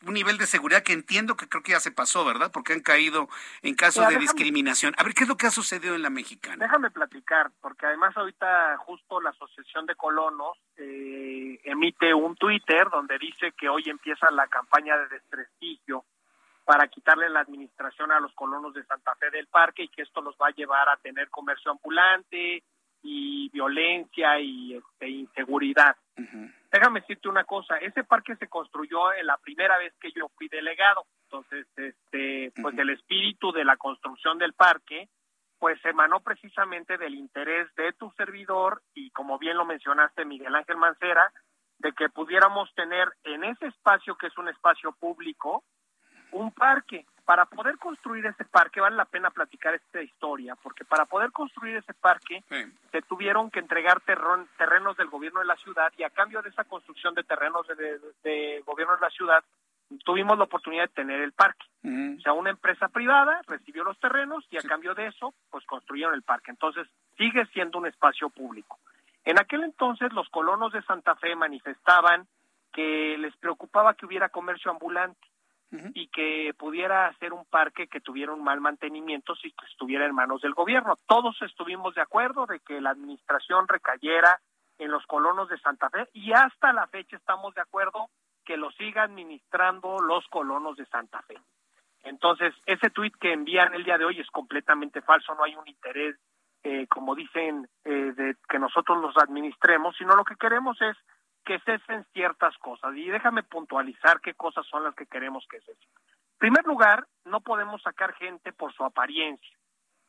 un nivel de seguridad que entiendo que creo que ya se pasó, ¿verdad? Porque han caído en casos de discriminación. A ver, ¿qué es lo que ha sucedido en la mexicana? Déjame platicar, porque además ahorita justo la Asociación de Colonos eh, emite un Twitter donde dice que hoy empieza la campaña de desprestigio para quitarle la administración a los colonos de Santa Fe del Parque y que esto los va a llevar a tener comercio ambulante y violencia y este, inseguridad. Déjame decirte una cosa, ese parque se construyó en la primera vez que yo fui delegado, entonces, este, pues el espíritu de la construcción del parque, pues emanó precisamente del interés de tu servidor y como bien lo mencionaste Miguel Ángel Mancera, de que pudiéramos tener en ese espacio que es un espacio público, un parque. Para poder construir ese parque, vale la pena platicar esta historia, porque para poder construir ese parque se tuvieron que entregar terrenos del gobierno de la ciudad y a cambio de esa construcción de terrenos de, de, gobierno de la ciudad, tuvimos la oportunidad de tener el parque. O sea, una empresa privada recibió los terrenos y a cambio de eso, pues construyeron el parque. Entonces, sigue siendo un espacio público. En aquel entonces, los colonos de Santa Fe manifestaban que les preocupaba que hubiera comercio ambulante y que pudiera hacer un parque que tuviera un mal mantenimiento si estuviera en manos del gobierno. Todos estuvimos de acuerdo de que la administración recayera en los colonos de Santa Fe y hasta la fecha estamos de acuerdo que lo siga administrando los colonos de Santa Fe. Entonces, ese tuit que envían el día de hoy es completamente falso, no hay un interés, eh, como dicen, eh, de que nosotros los administremos, sino lo que queremos es que cesen ciertas cosas. Y déjame puntualizar qué cosas son las que queremos que cesen. En primer lugar, no podemos sacar gente por su apariencia.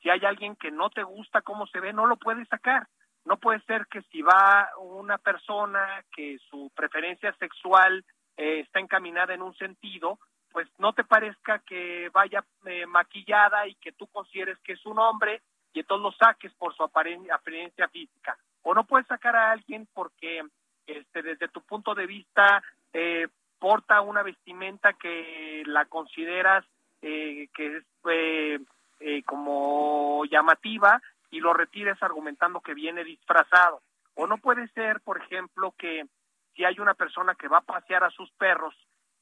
Si hay alguien que no te gusta cómo se ve, no lo puedes sacar. No puede ser que si va una persona que su preferencia sexual eh, está encaminada en un sentido, pues no te parezca que vaya eh, maquillada y que tú consideres que es un hombre y entonces lo saques por su apariencia física. O no puedes sacar a alguien porque este, desde tu punto de vista eh, porta una vestimenta que la consideras eh, que es eh, como llamativa y lo retires argumentando que viene disfrazado. O no puede ser, por ejemplo, que si hay una persona que va a pasear a sus perros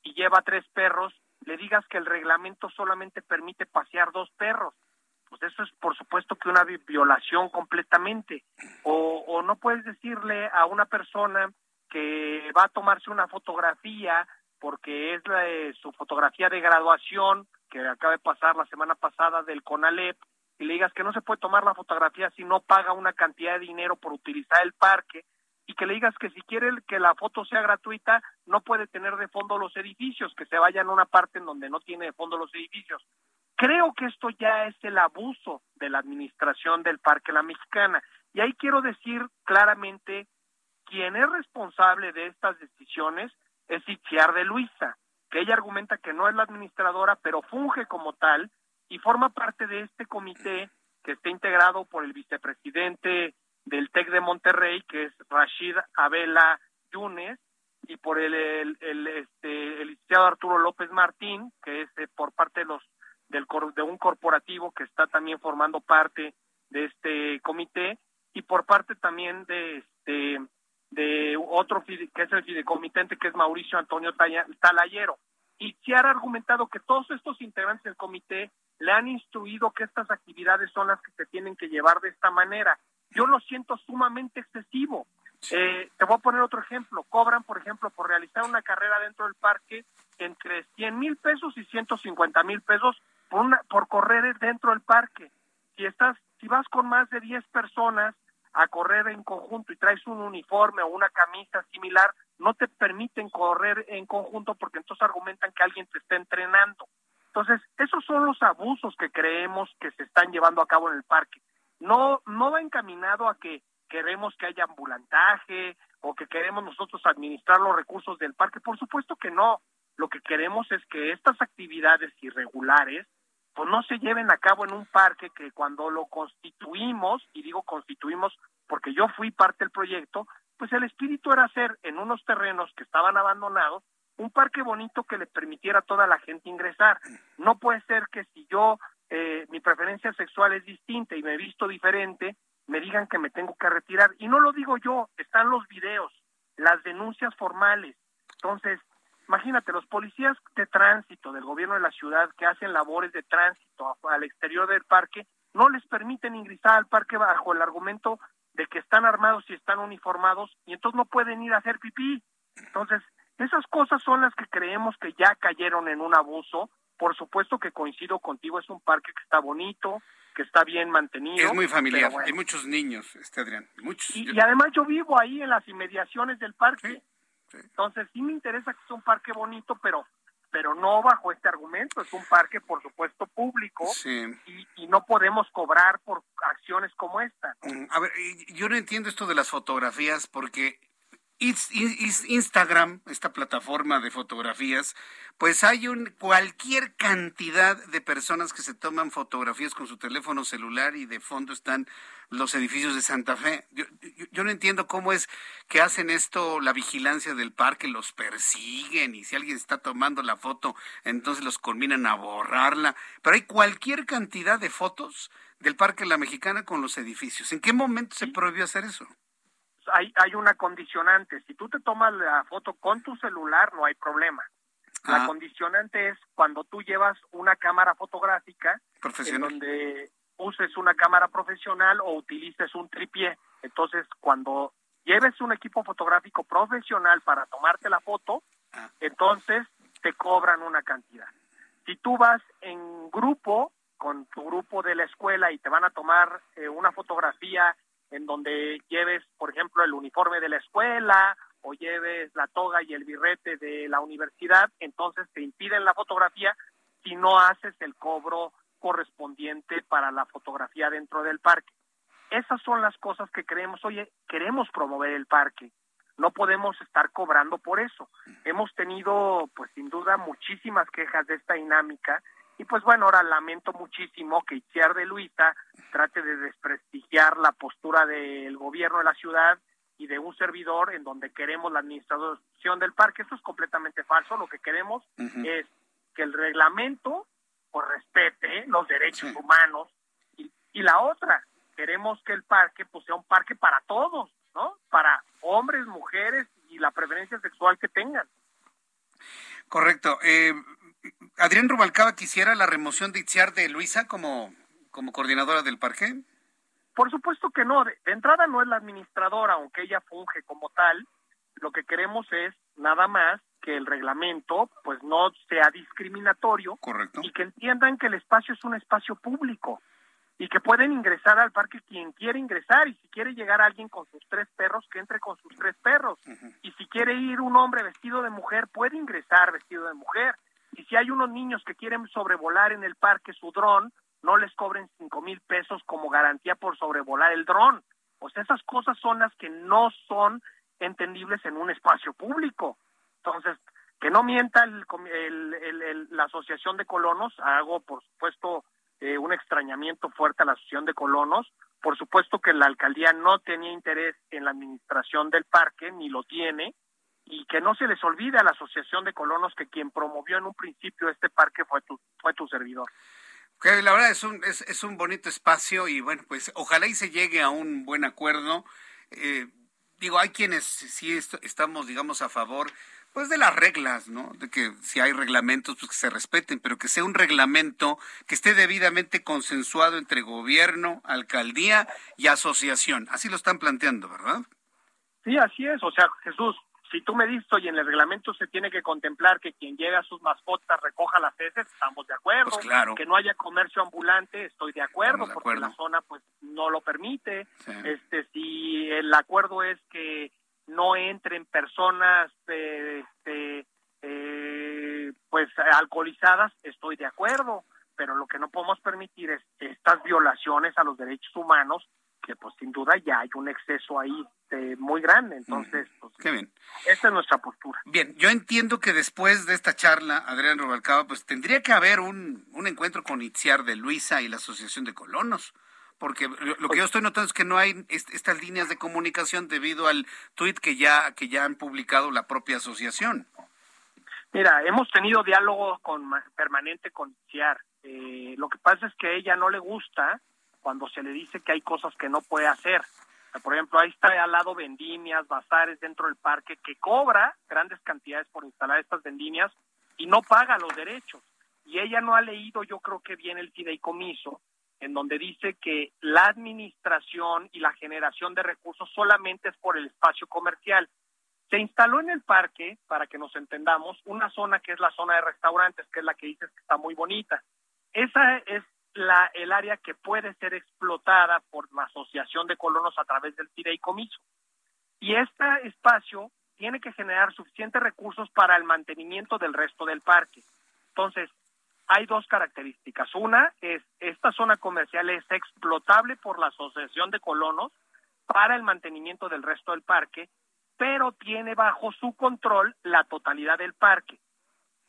y lleva tres perros, le digas que el reglamento solamente permite pasear dos perros. Pues eso es por supuesto que una violación completamente. O, no puedes decirle a una persona que va a tomarse una fotografía porque es la, su fotografía de graduación que acaba de pasar la semana pasada del CONALEP y le digas que no se puede tomar la fotografía si no paga una cantidad de dinero por utilizar el parque y que le digas que si quiere que la foto sea gratuita, no puede tener de fondo los edificios, que se vaya a una parte en donde no tiene de fondo los edificios. Creo que esto ya es el abuso de la administración del Parque La Mexicana. Y ahí quiero decir claramente, quien es responsable de estas decisiones es Itziar de Luisa, que ella argumenta que no es la administradora, pero funge como tal y forma parte de este comité que está integrado por el vicepresidente del TEC de Monterrey, que es Rashid Abela Yunes, y por el, el, este, el licenciado Arturo López Martín, que es eh, por parte de los del de un corporativo que está también formando parte de este comité y por parte también de este de otro que es el fideicomitente que es Mauricio Antonio Talayero y se ha argumentado que todos estos integrantes del comité le han instruido que estas actividades son las que se tienen que llevar de esta manera yo lo siento sumamente excesivo. Eh, te voy a poner otro ejemplo. Cobran, por ejemplo, por realizar una carrera dentro del parque entre 100 mil pesos y 150 mil pesos por, una, por correr dentro del parque. Si estás, si vas con más de 10 personas a correr en conjunto y traes un uniforme o una camisa similar, no te permiten correr en conjunto porque entonces argumentan que alguien te está entrenando. Entonces, esos son los abusos que creemos que se están llevando a cabo en el parque no, no va encaminado a que queremos que haya ambulantaje o que queremos nosotros administrar los recursos del parque. Por supuesto que no. Lo que queremos es que estas actividades irregulares pues no se lleven a cabo en un parque que cuando lo constituimos, y digo constituimos porque yo fui parte del proyecto, pues el espíritu era hacer en unos terrenos que estaban abandonados un parque bonito que le permitiera a toda la gente ingresar. No puede ser que si yo eh, mi preferencia sexual es distinta y me he visto diferente, me digan que me tengo que retirar. Y no lo digo yo, están los videos, las denuncias formales. Entonces, imagínate, los policías de tránsito del gobierno de la ciudad que hacen labores de tránsito al exterior del parque, no les permiten ingresar al parque bajo el argumento de que están armados y están uniformados y entonces no pueden ir a hacer pipí. Entonces, esas cosas son las que creemos que ya cayeron en un abuso por supuesto que coincido contigo, es un parque que está bonito, que está bien mantenido. Es muy familiar, hay muchos niños, este Adrián, muchos. Y, además yo vivo ahí en las inmediaciones del parque. Entonces sí me interesa que sea un parque bonito, pero pero no bajo este argumento, es un parque por supuesto público y, y, no podemos cobrar por acciones como esta. Mm, a ver, yo no entiendo esto de las fotografías porque Instagram, esta plataforma de fotografías, pues hay un, cualquier cantidad de personas que se toman fotografías con su teléfono celular y de fondo están los edificios de Santa Fe. Yo, yo, no entiendo cómo es que hacen esto la vigilancia del parque, los persiguen y si alguien está tomando la foto, entonces los culminan a borrarla. Pero hay cualquier cantidad de fotos del Parque La Mexicana con los edificios. ¿En qué momento se prohibió hacer eso? Hay, hay una condicionante. Si tú te tomas la foto con tu celular, no hay problema. La ah. condicionante es cuando tú llevas una cámara fotográfica en donde uses una cámara profesional o utilices un tripié. Entonces, cuando lleves un equipo fotográfico profesional para tomarte la foto, ah. entonces te cobran una cantidad. Si tú vas en grupo con tu grupo de la escuela y te van a tomar eh, una fotografía en donde lleves, por ejemplo, el uniforme de la escuela o lleves la toga y el birrete de la universidad, entonces te impiden la fotografía si no haces el cobro correspondiente para la fotografía dentro del parque. Esas son las cosas que creemos, oye, queremos promover el parque, no podemos estar cobrando por eso. Hemos tenido, pues sin duda, muchísimas quejas de esta dinámica y pues bueno, ahora lamento muchísimo que Itziar de Luisa trate de desprestigiar la postura del gobierno de la ciudad y de un servidor en donde queremos la administración del parque. Esto es completamente falso. Lo que queremos es que el reglamento pues, respete los derechos humanos y, y, la otra, queremos que el parque pues sea un parque para todos, ¿no? Para hombres, mujeres y la preferencia sexual que tengan. Correcto. Eh, Adrián Rubalcaba quisiera la remoción de Itziar de Luisa como, como coordinadora del parque. Por supuesto que no. De, entrada no es la administradora, aunque ella funge como tal. Lo que queremos es nada más que el reglamento pues no sea discriminatorio Correcto. y que entiendan que el espacio es un espacio público. y que pueden ingresar al parque quien quiere ingresar y si quiere llegar alguien con sus tres perros, que entre con sus tres perros. Y si quiere ir un hombre vestido de mujer, puede ingresar vestido de mujer. Y si hay unos niños que quieren sobrevolar en el parque su dron, no les cobren cinco mil pesos como garantía por sobrevolar el dron. Pues esas cosas son las que no son entendibles en un espacio público. Entonces, que no mienta el, el, la Asociación de Colonos, hago por supuesto eh, un extrañamiento fuerte a la Asociación de Colonos, por supuesto que la alcaldía no tenía interés en la administración del parque, ni lo tiene, y que no se les olvide a la Asociación de Colonos que quien promovió en un principio este parque fue tu, fue tu servidor. Que la verdad es un, es, es, un bonito espacio y bueno, pues ojalá y se llegue a un buen acuerdo. Eh, digo, hay quienes sí estamos, digamos, a favor pues de las reglas, ¿no? De que si hay reglamentos, pues que se respeten, pero que sea un reglamento que esté debidamente consensuado entre gobierno, alcaldía y asociación. Así lo están planteando, ¿verdad? Sí, así es. O sea, Jesús, si tú me dices, y en el reglamento se tiene que contemplar que quien llega a sus mascotas recoja las heces, estamos de acuerdo. Pues claro. Que no haya comercio ambulante, estoy de acuerdo, porque la zona pues no lo permite. Este, si el acuerdo es que no entren personas este, eh, pues alcoholizadas, estoy de acuerdo, pero lo que no podemos permitir es estas violaciones a los derechos humanos que pues sin duda ya hay un exceso ahí este, muy grande. Entonces, pues, Qué bien. esa es nuestra postura. Bien, yo entiendo que después de esta charla, Adrián Robalcaba, pues tendría que haber un, un encuentro con Itziar de Luisa y la Asociación de Colonos. Porque lo que yo estoy notando es que no hay estas líneas de comunicación debido al tuit que ya, que ya han publicado la propia asociación. Mira, hemos tenido diálogo con, permanente con Itziar. Eh, lo que pasa es que a ella no le gusta cuando se le dice que hay cosas que no puede hacer. Por ejemplo, ahí está al lado vendimias, bazares dentro del parque, que cobra grandes cantidades por instalar estas vendimias y no paga los derechos. Y ella no ha leído, yo creo que bien el fideicomiso, en donde dice que la administración y la generación de recursos solamente es por el espacio comercial. Se instaló en el parque, para que nos entendamos, una zona que es la zona de restaurantes, que es la que dices que está muy bonita. Esa es la, el área que puede ser explotada por la Asociación de Colonos a través del fideicomiso. Y este espacio tiene que generar suficientes recursos para el mantenimiento del resto del parque. Entonces, hay dos características. Una es, esta zona comercial es explotable por la Asociación de Colonos para el mantenimiento del resto del parque, pero tiene bajo su control la totalidad del parque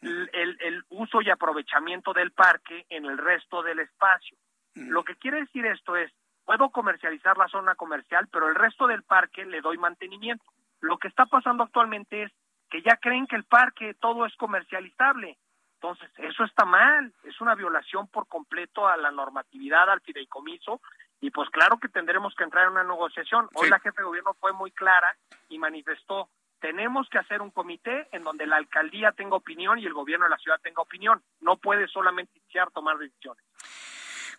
el, el, uso y aprovechamiento del parque en el resto del espacio. Lo que quiere decir esto es, puedo comercializar la zona comercial, pero el resto del parque le doy mantenimiento. Lo que está pasando actualmente es que ya creen que el parque todo es comercializable. Entonces, eso está mal, es una violación por completo a la normatividad, al fideicomiso, y pues claro que tendremos que entrar en una negociación. Hoy la jefe de gobierno fue muy clara y manifestó, tenemos que hacer un comité en donde la alcaldía tenga opinión y el gobierno de la ciudad tenga opinión. No puede solamente iniciar tomar decisiones.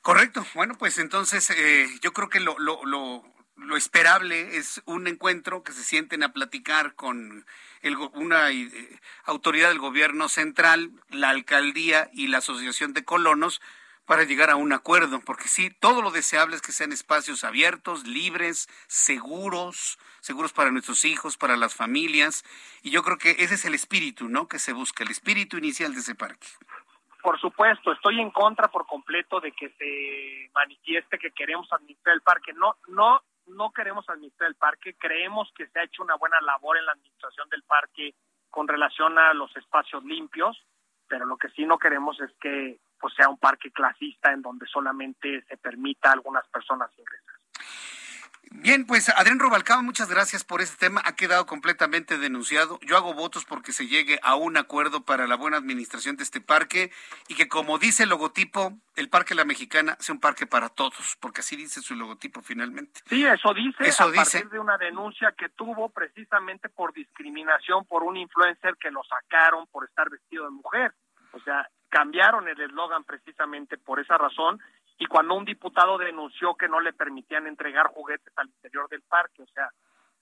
Correcto. Bueno, pues entonces eh, yo creo que lo, lo, lo, lo, esperable es un encuentro que se sienten a platicar con el, una eh, autoridad del gobierno central, la alcaldía y la asociación de colonos para llegar a un acuerdo, porque sí, todo lo deseable es que sean espacios abiertos, libres, seguros, seguros para nuestros hijos, para las familias, y yo creo que ese es el espíritu, ¿no? Que se busca, el espíritu inicial de ese parque. Por supuesto, estoy en contra por completo de que se manifieste que queremos administrar el parque. No, no, no queremos administrar el parque. Creemos que se ha hecho una buena labor en la administración del parque con relación a los espacios limpios, pero lo que sí no queremos es que pues sea un parque clasista en donde solamente se permita a algunas personas ingresar. Bien, pues Adrián Robalcaba, muchas gracias por este tema. Ha quedado completamente denunciado. Yo hago votos porque se llegue a un acuerdo para la buena administración de este parque y que, como dice el logotipo, el Parque La Mexicana sea un parque para todos, porque así dice su logotipo finalmente. Sí, eso dice. Eso a dice. partir de una denuncia que tuvo precisamente por discriminación por un influencer que lo sacaron por estar vestido de mujer. O sea, cambiaron el eslogan precisamente por esa razón y cuando un diputado denunció que no le permitían entregar juguetes al interior del parque, o sea,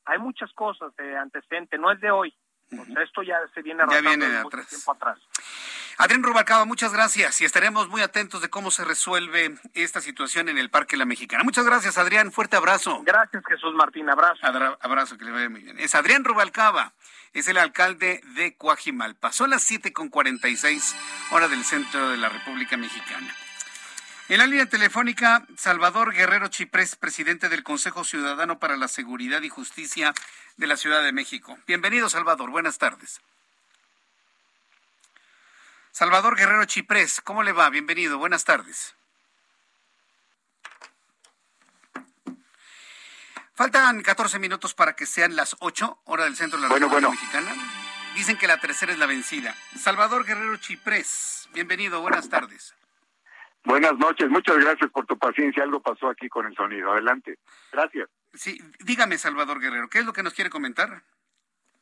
hay muchas cosas de antecedente, no es de hoy. esto ya se viene arrastrando viene de atrás. tiempo atrás. Adrián Rubalcaba, muchas gracias y estaremos muy atentos de cómo se resuelve esta situación en el Parque La Mexicana. Muchas gracias, Adrián. Fuerte abrazo. Gracias, Jesús Martín. Abrazo. abrazo, que le vaya muy bien. Es Adrián Rubalcaba, es el alcalde de Coajimalpa. Son las 7 con 46 hora del centro de la República Mexicana. En la línea telefónica, Salvador Guerrero Chiprés, presidente del Consejo Ciudadano para la Seguridad y Justicia de la Ciudad de México. Bienvenido, Salvador. Buenas tardes. Salvador Guerrero Chiprés, ¿cómo le va? Bienvenido, buenas tardes. Faltan 14 minutos para que sean las 8, hora del centro de la República Mexicana. Dicen que la tercera es la vencida. Salvador Guerrero Chiprés, bienvenido, buenas tardes. Buenas noches, muchas gracias por tu paciencia. Algo pasó aquí con el sonido. Adelante. Gracias. Sí, dígame, Salvador Guerrero, ¿qué es lo que nos quiere comentar?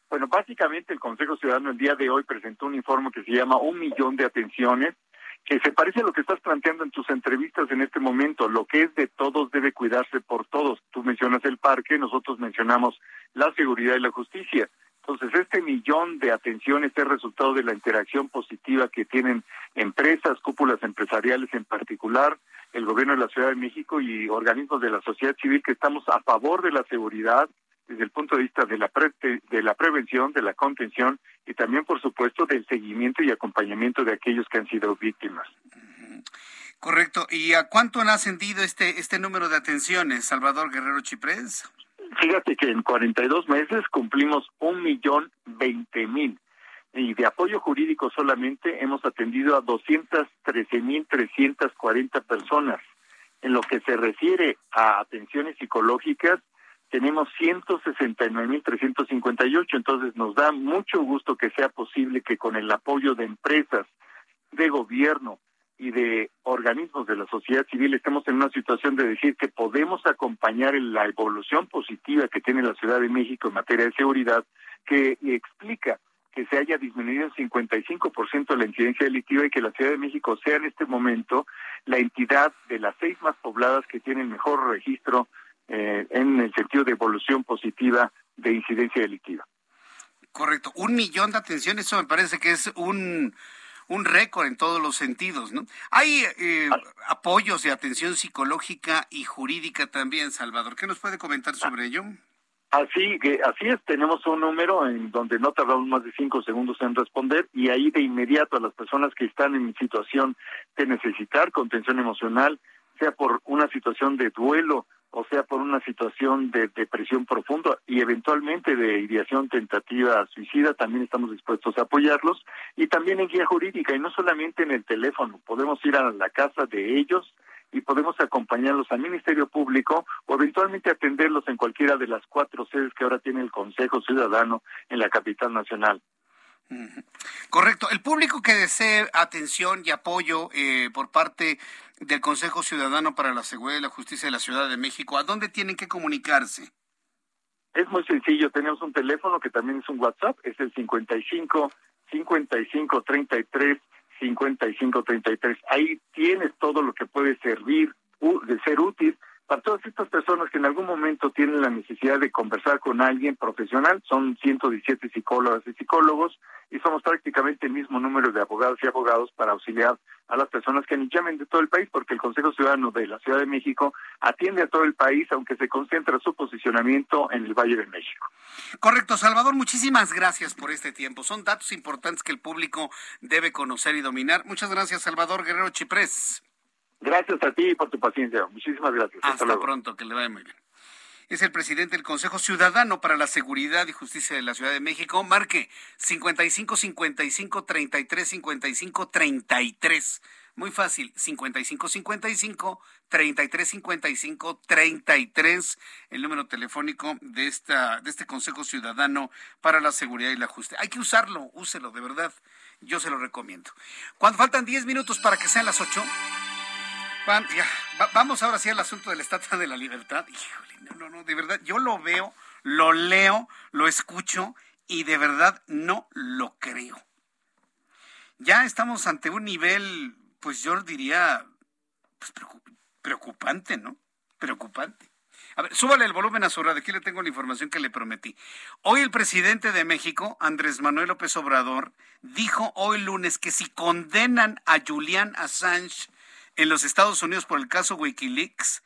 Bueno, básicamente el Consejo Ciudadano el día de hoy presentó un informe que se llama Un millón de atenciones, que se parece a lo que estás planteando en tus entrevistas en este momento. Lo que es de todos debe cuidarse por todos. Tú mencionas el parque, nosotros mencionamos la seguridad y la justicia. Entonces, este millón de atenciones es resultado de la interacción positiva que tienen empresas, cúpulas empresariales en particular, el gobierno de la Ciudad de México y organismos de la sociedad civil que estamos a favor de la seguridad, desde el punto de vista de la, de la prevención, de la contención y también, por supuesto, del seguimiento y acompañamiento de aquellos que han sido víctimas. Correcto. ¿Y a cuánto han ascendido este, este número de atenciones, Salvador Guerrero Chiprés? Fíjate que en 42 meses cumplimos un millón veinte mil y de apoyo jurídico solamente hemos atendido a 213 mil 340 personas. En lo que se refiere a atenciones psicológicas, tenemos 169.358, entonces nos da mucho gusto que sea posible que con el apoyo de empresas, de gobierno y de organismos de la sociedad civil estemos en una situación de decir que podemos acompañar la evolución positiva que tiene la Ciudad de México en materia de seguridad, que explica que se haya disminuido en 55% la incidencia delictiva y que la Ciudad de México sea en este momento la entidad de las seis más pobladas que tiene mejor registro eh, en el sentido de evolución positiva de incidencia delictiva. Correcto, un millón de atenciones, eso me parece que es un, un récord en todos los sentidos, ¿no? Hay eh, apoyos de atención psicológica y jurídica también, Salvador. ¿Qué nos puede comentar sobre ello? Así que así es, tenemos un número en donde no tardamos más de cinco segundos en responder y ahí de inmediato a las personas que están en situación de necesitar contención emocional, sea por una situación de duelo, o sea por una situación de depresión profunda y eventualmente de ideación tentativa suicida, también estamos dispuestos a apoyarlos y también en guía jurídica y no solamente en el teléfono, podemos ir a la casa de ellos y podemos acompañarlos al Ministerio Público o eventualmente atenderlos en cualquiera de las cuatro sedes que ahora tiene el Consejo Ciudadano en la capital nacional. Correcto. El público que desee atención y apoyo eh, por parte del Consejo Ciudadano para la Seguridad y la Justicia de la Ciudad de México, ¿a dónde tienen que comunicarse? Es muy sencillo. Tenemos un teléfono que también es un WhatsApp. Es el 55 55 33 55 33. Ahí tienes todo lo que puede servir de ser útil para todas estas personas que en algún momento tienen la necesidad de conversar con alguien profesional, son 117 psicólogas y psicólogos y somos prácticamente el mismo número de abogados y abogados para auxiliar a las personas que nos llamen de todo el país, porque el Consejo Ciudadano de la Ciudad de México atiende a todo el país, aunque se concentra su posicionamiento en el Valle de México. Correcto, Salvador, muchísimas gracias por este tiempo. Son datos importantes que el público debe conocer y dominar. Muchas gracias, Salvador Guerrero Chiprés. Gracias a ti por tu paciencia. Muchísimas gracias. Hasta, pronto, que le vaya muy bien. Es el presidente del Consejo Ciudadano para la Seguridad y Justicia de la Ciudad de México. Marque 55 55 33 55 33. Muy fácil, 55 55 33 55 33, el número telefónico de esta de este Consejo Ciudadano para la Seguridad y la Justicia. Hay que usarlo, úselo de verdad. Yo se lo recomiendo. Cuando faltan 10 minutos para que sean las 8, vamos ahora sí al asunto de la Estatua de la Libertad. Híjole, no, no, no, de verdad, yo lo veo, lo leo, lo escucho y de verdad no lo creo. Ya estamos ante un nivel, pues yo diría, pues preocupante, ¿no? Preocupante. A ver, súbale el volumen a su radio. Aquí le tengo la información que le prometí. Hoy el presidente de México, Andrés Manuel López Obrador, dijo hoy lunes que si condenan a Julian Assange en los Estados Unidos por el caso Wikileaks,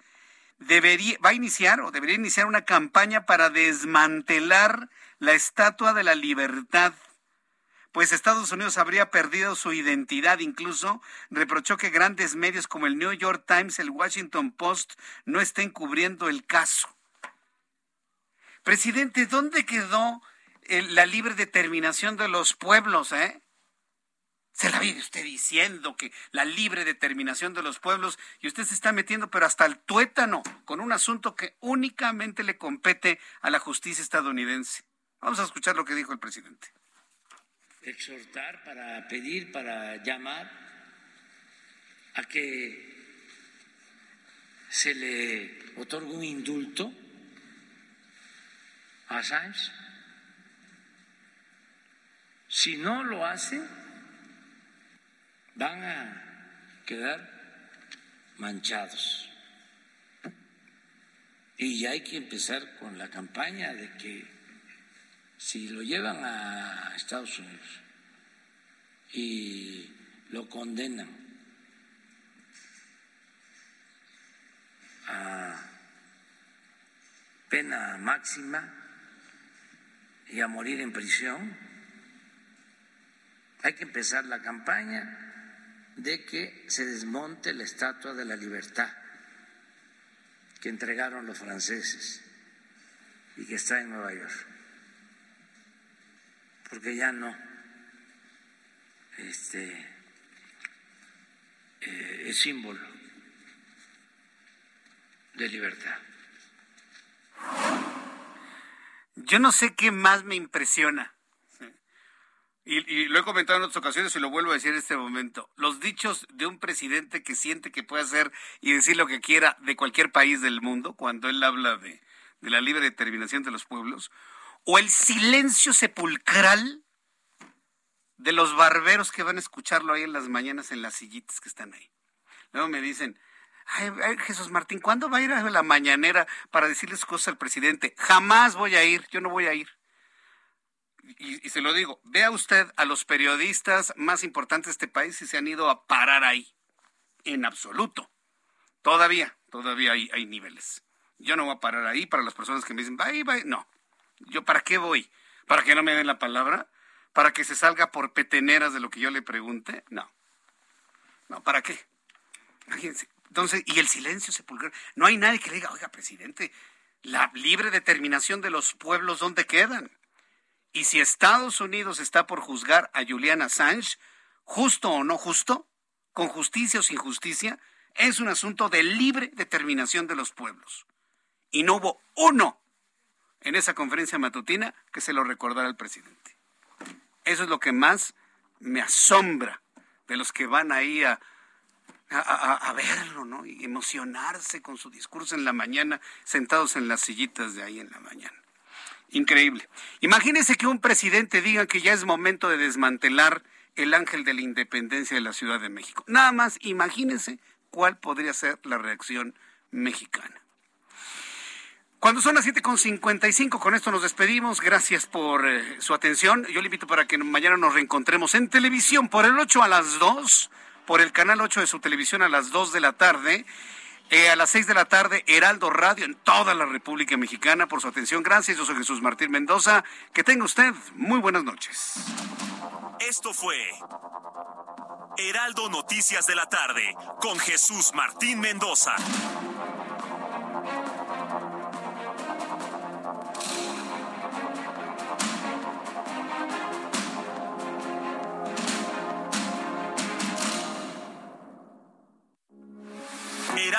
debería, va a iniciar o debería iniciar una campaña para desmantelar la Estatua de la Libertad pues Estados Unidos habría perdido su identidad. Incluso reprochó que grandes medios como el New York Times, el Washington Post, no estén cubriendo el caso. Presidente, ¿dónde quedó la libre determinación de los pueblos? Eh? Se la viene usted diciendo que la libre determinación de los pueblos y usted se está metiendo pero hasta el tuétano con un asunto que únicamente le compete a la justicia estadounidense. Vamos a escuchar lo que dijo el presidente exhortar, para pedir, para llamar a que se le otorgue un indulto a Assange. Si no lo hace, van a quedar manchados. Y hay que empezar con la campaña de que si lo llevan a Estados Unidos y lo condenan a pena máxima y a morir en prisión, hay que empezar la campaña de que se desmonte la Estatua de la Libertad que entregaron los franceses y que está en Nueva York porque ya no este, eh, es símbolo de libertad. Yo no sé qué más me impresiona. Y, lo he comentado en otras ocasiones y lo vuelvo a decir en este momento. Los dichos de un presidente que siente que puede hacer y decir lo que quiera de cualquier país del mundo, cuando él habla de, de la libre determinación de los pueblos, o el silencio sepulcral de los barberos que van a escucharlo ahí en las mañanas en las sillitas que están ahí. Luego me dicen, ay, Jesús Martín, ¿cuándo va a ir a la mañanera para decirles cosas al presidente? Jamás voy a ir, yo no voy a ir. Y, se lo digo, vea usted a los periodistas más importantes de este país y se han ido a parar ahí. En absoluto. Todavía, todavía hay, hay niveles. Yo no voy a parar ahí para las personas que me dicen, bye, bye. No, ¿Yo para qué voy? ¿Para que no me den la palabra? ¿Para que se salga por peteneras de lo que yo le pregunte? No. No, ¿para qué? Imagínense. Entonces, y el silencio sepulcral. No hay nadie que le diga, oiga, presidente, la libre determinación de los pueblos, ¿dónde quedan? Y si Estados Unidos está por juzgar a Julian Assange, justo o no justo, con justicia o sin justicia, es un asunto de libre determinación de los pueblos. Y no hubo uno en esa conferencia matutina que se lo recordara al presidente. Eso es lo que más me asombra de los que van ahí a, a, verlo, ¿no? Y emocionarse con su discurso en la mañana, sentados en las sillitas de ahí en la mañana. Increíble. Imagínense que un presidente diga que ya es momento de desmantelar el ángel de la independencia de la Ciudad de México. Nada más imagínense cuál podría ser la reacción mexicana. Cuando son las 7.55, con esto nos despedimos. Gracias por eh, su atención. Yo le invito para que mañana nos reencontremos en televisión por el 8 a las 2, por el canal 8 de su televisión a las 2 de la tarde. Eh, a las 6 de la tarde, Heraldo Radio en toda la República Mexicana por su atención. Gracias, yo soy Jesús Martín Mendoza. Que tenga usted muy buenas noches. Esto fue Heraldo Noticias de la tarde con Jesús Martín Mendoza.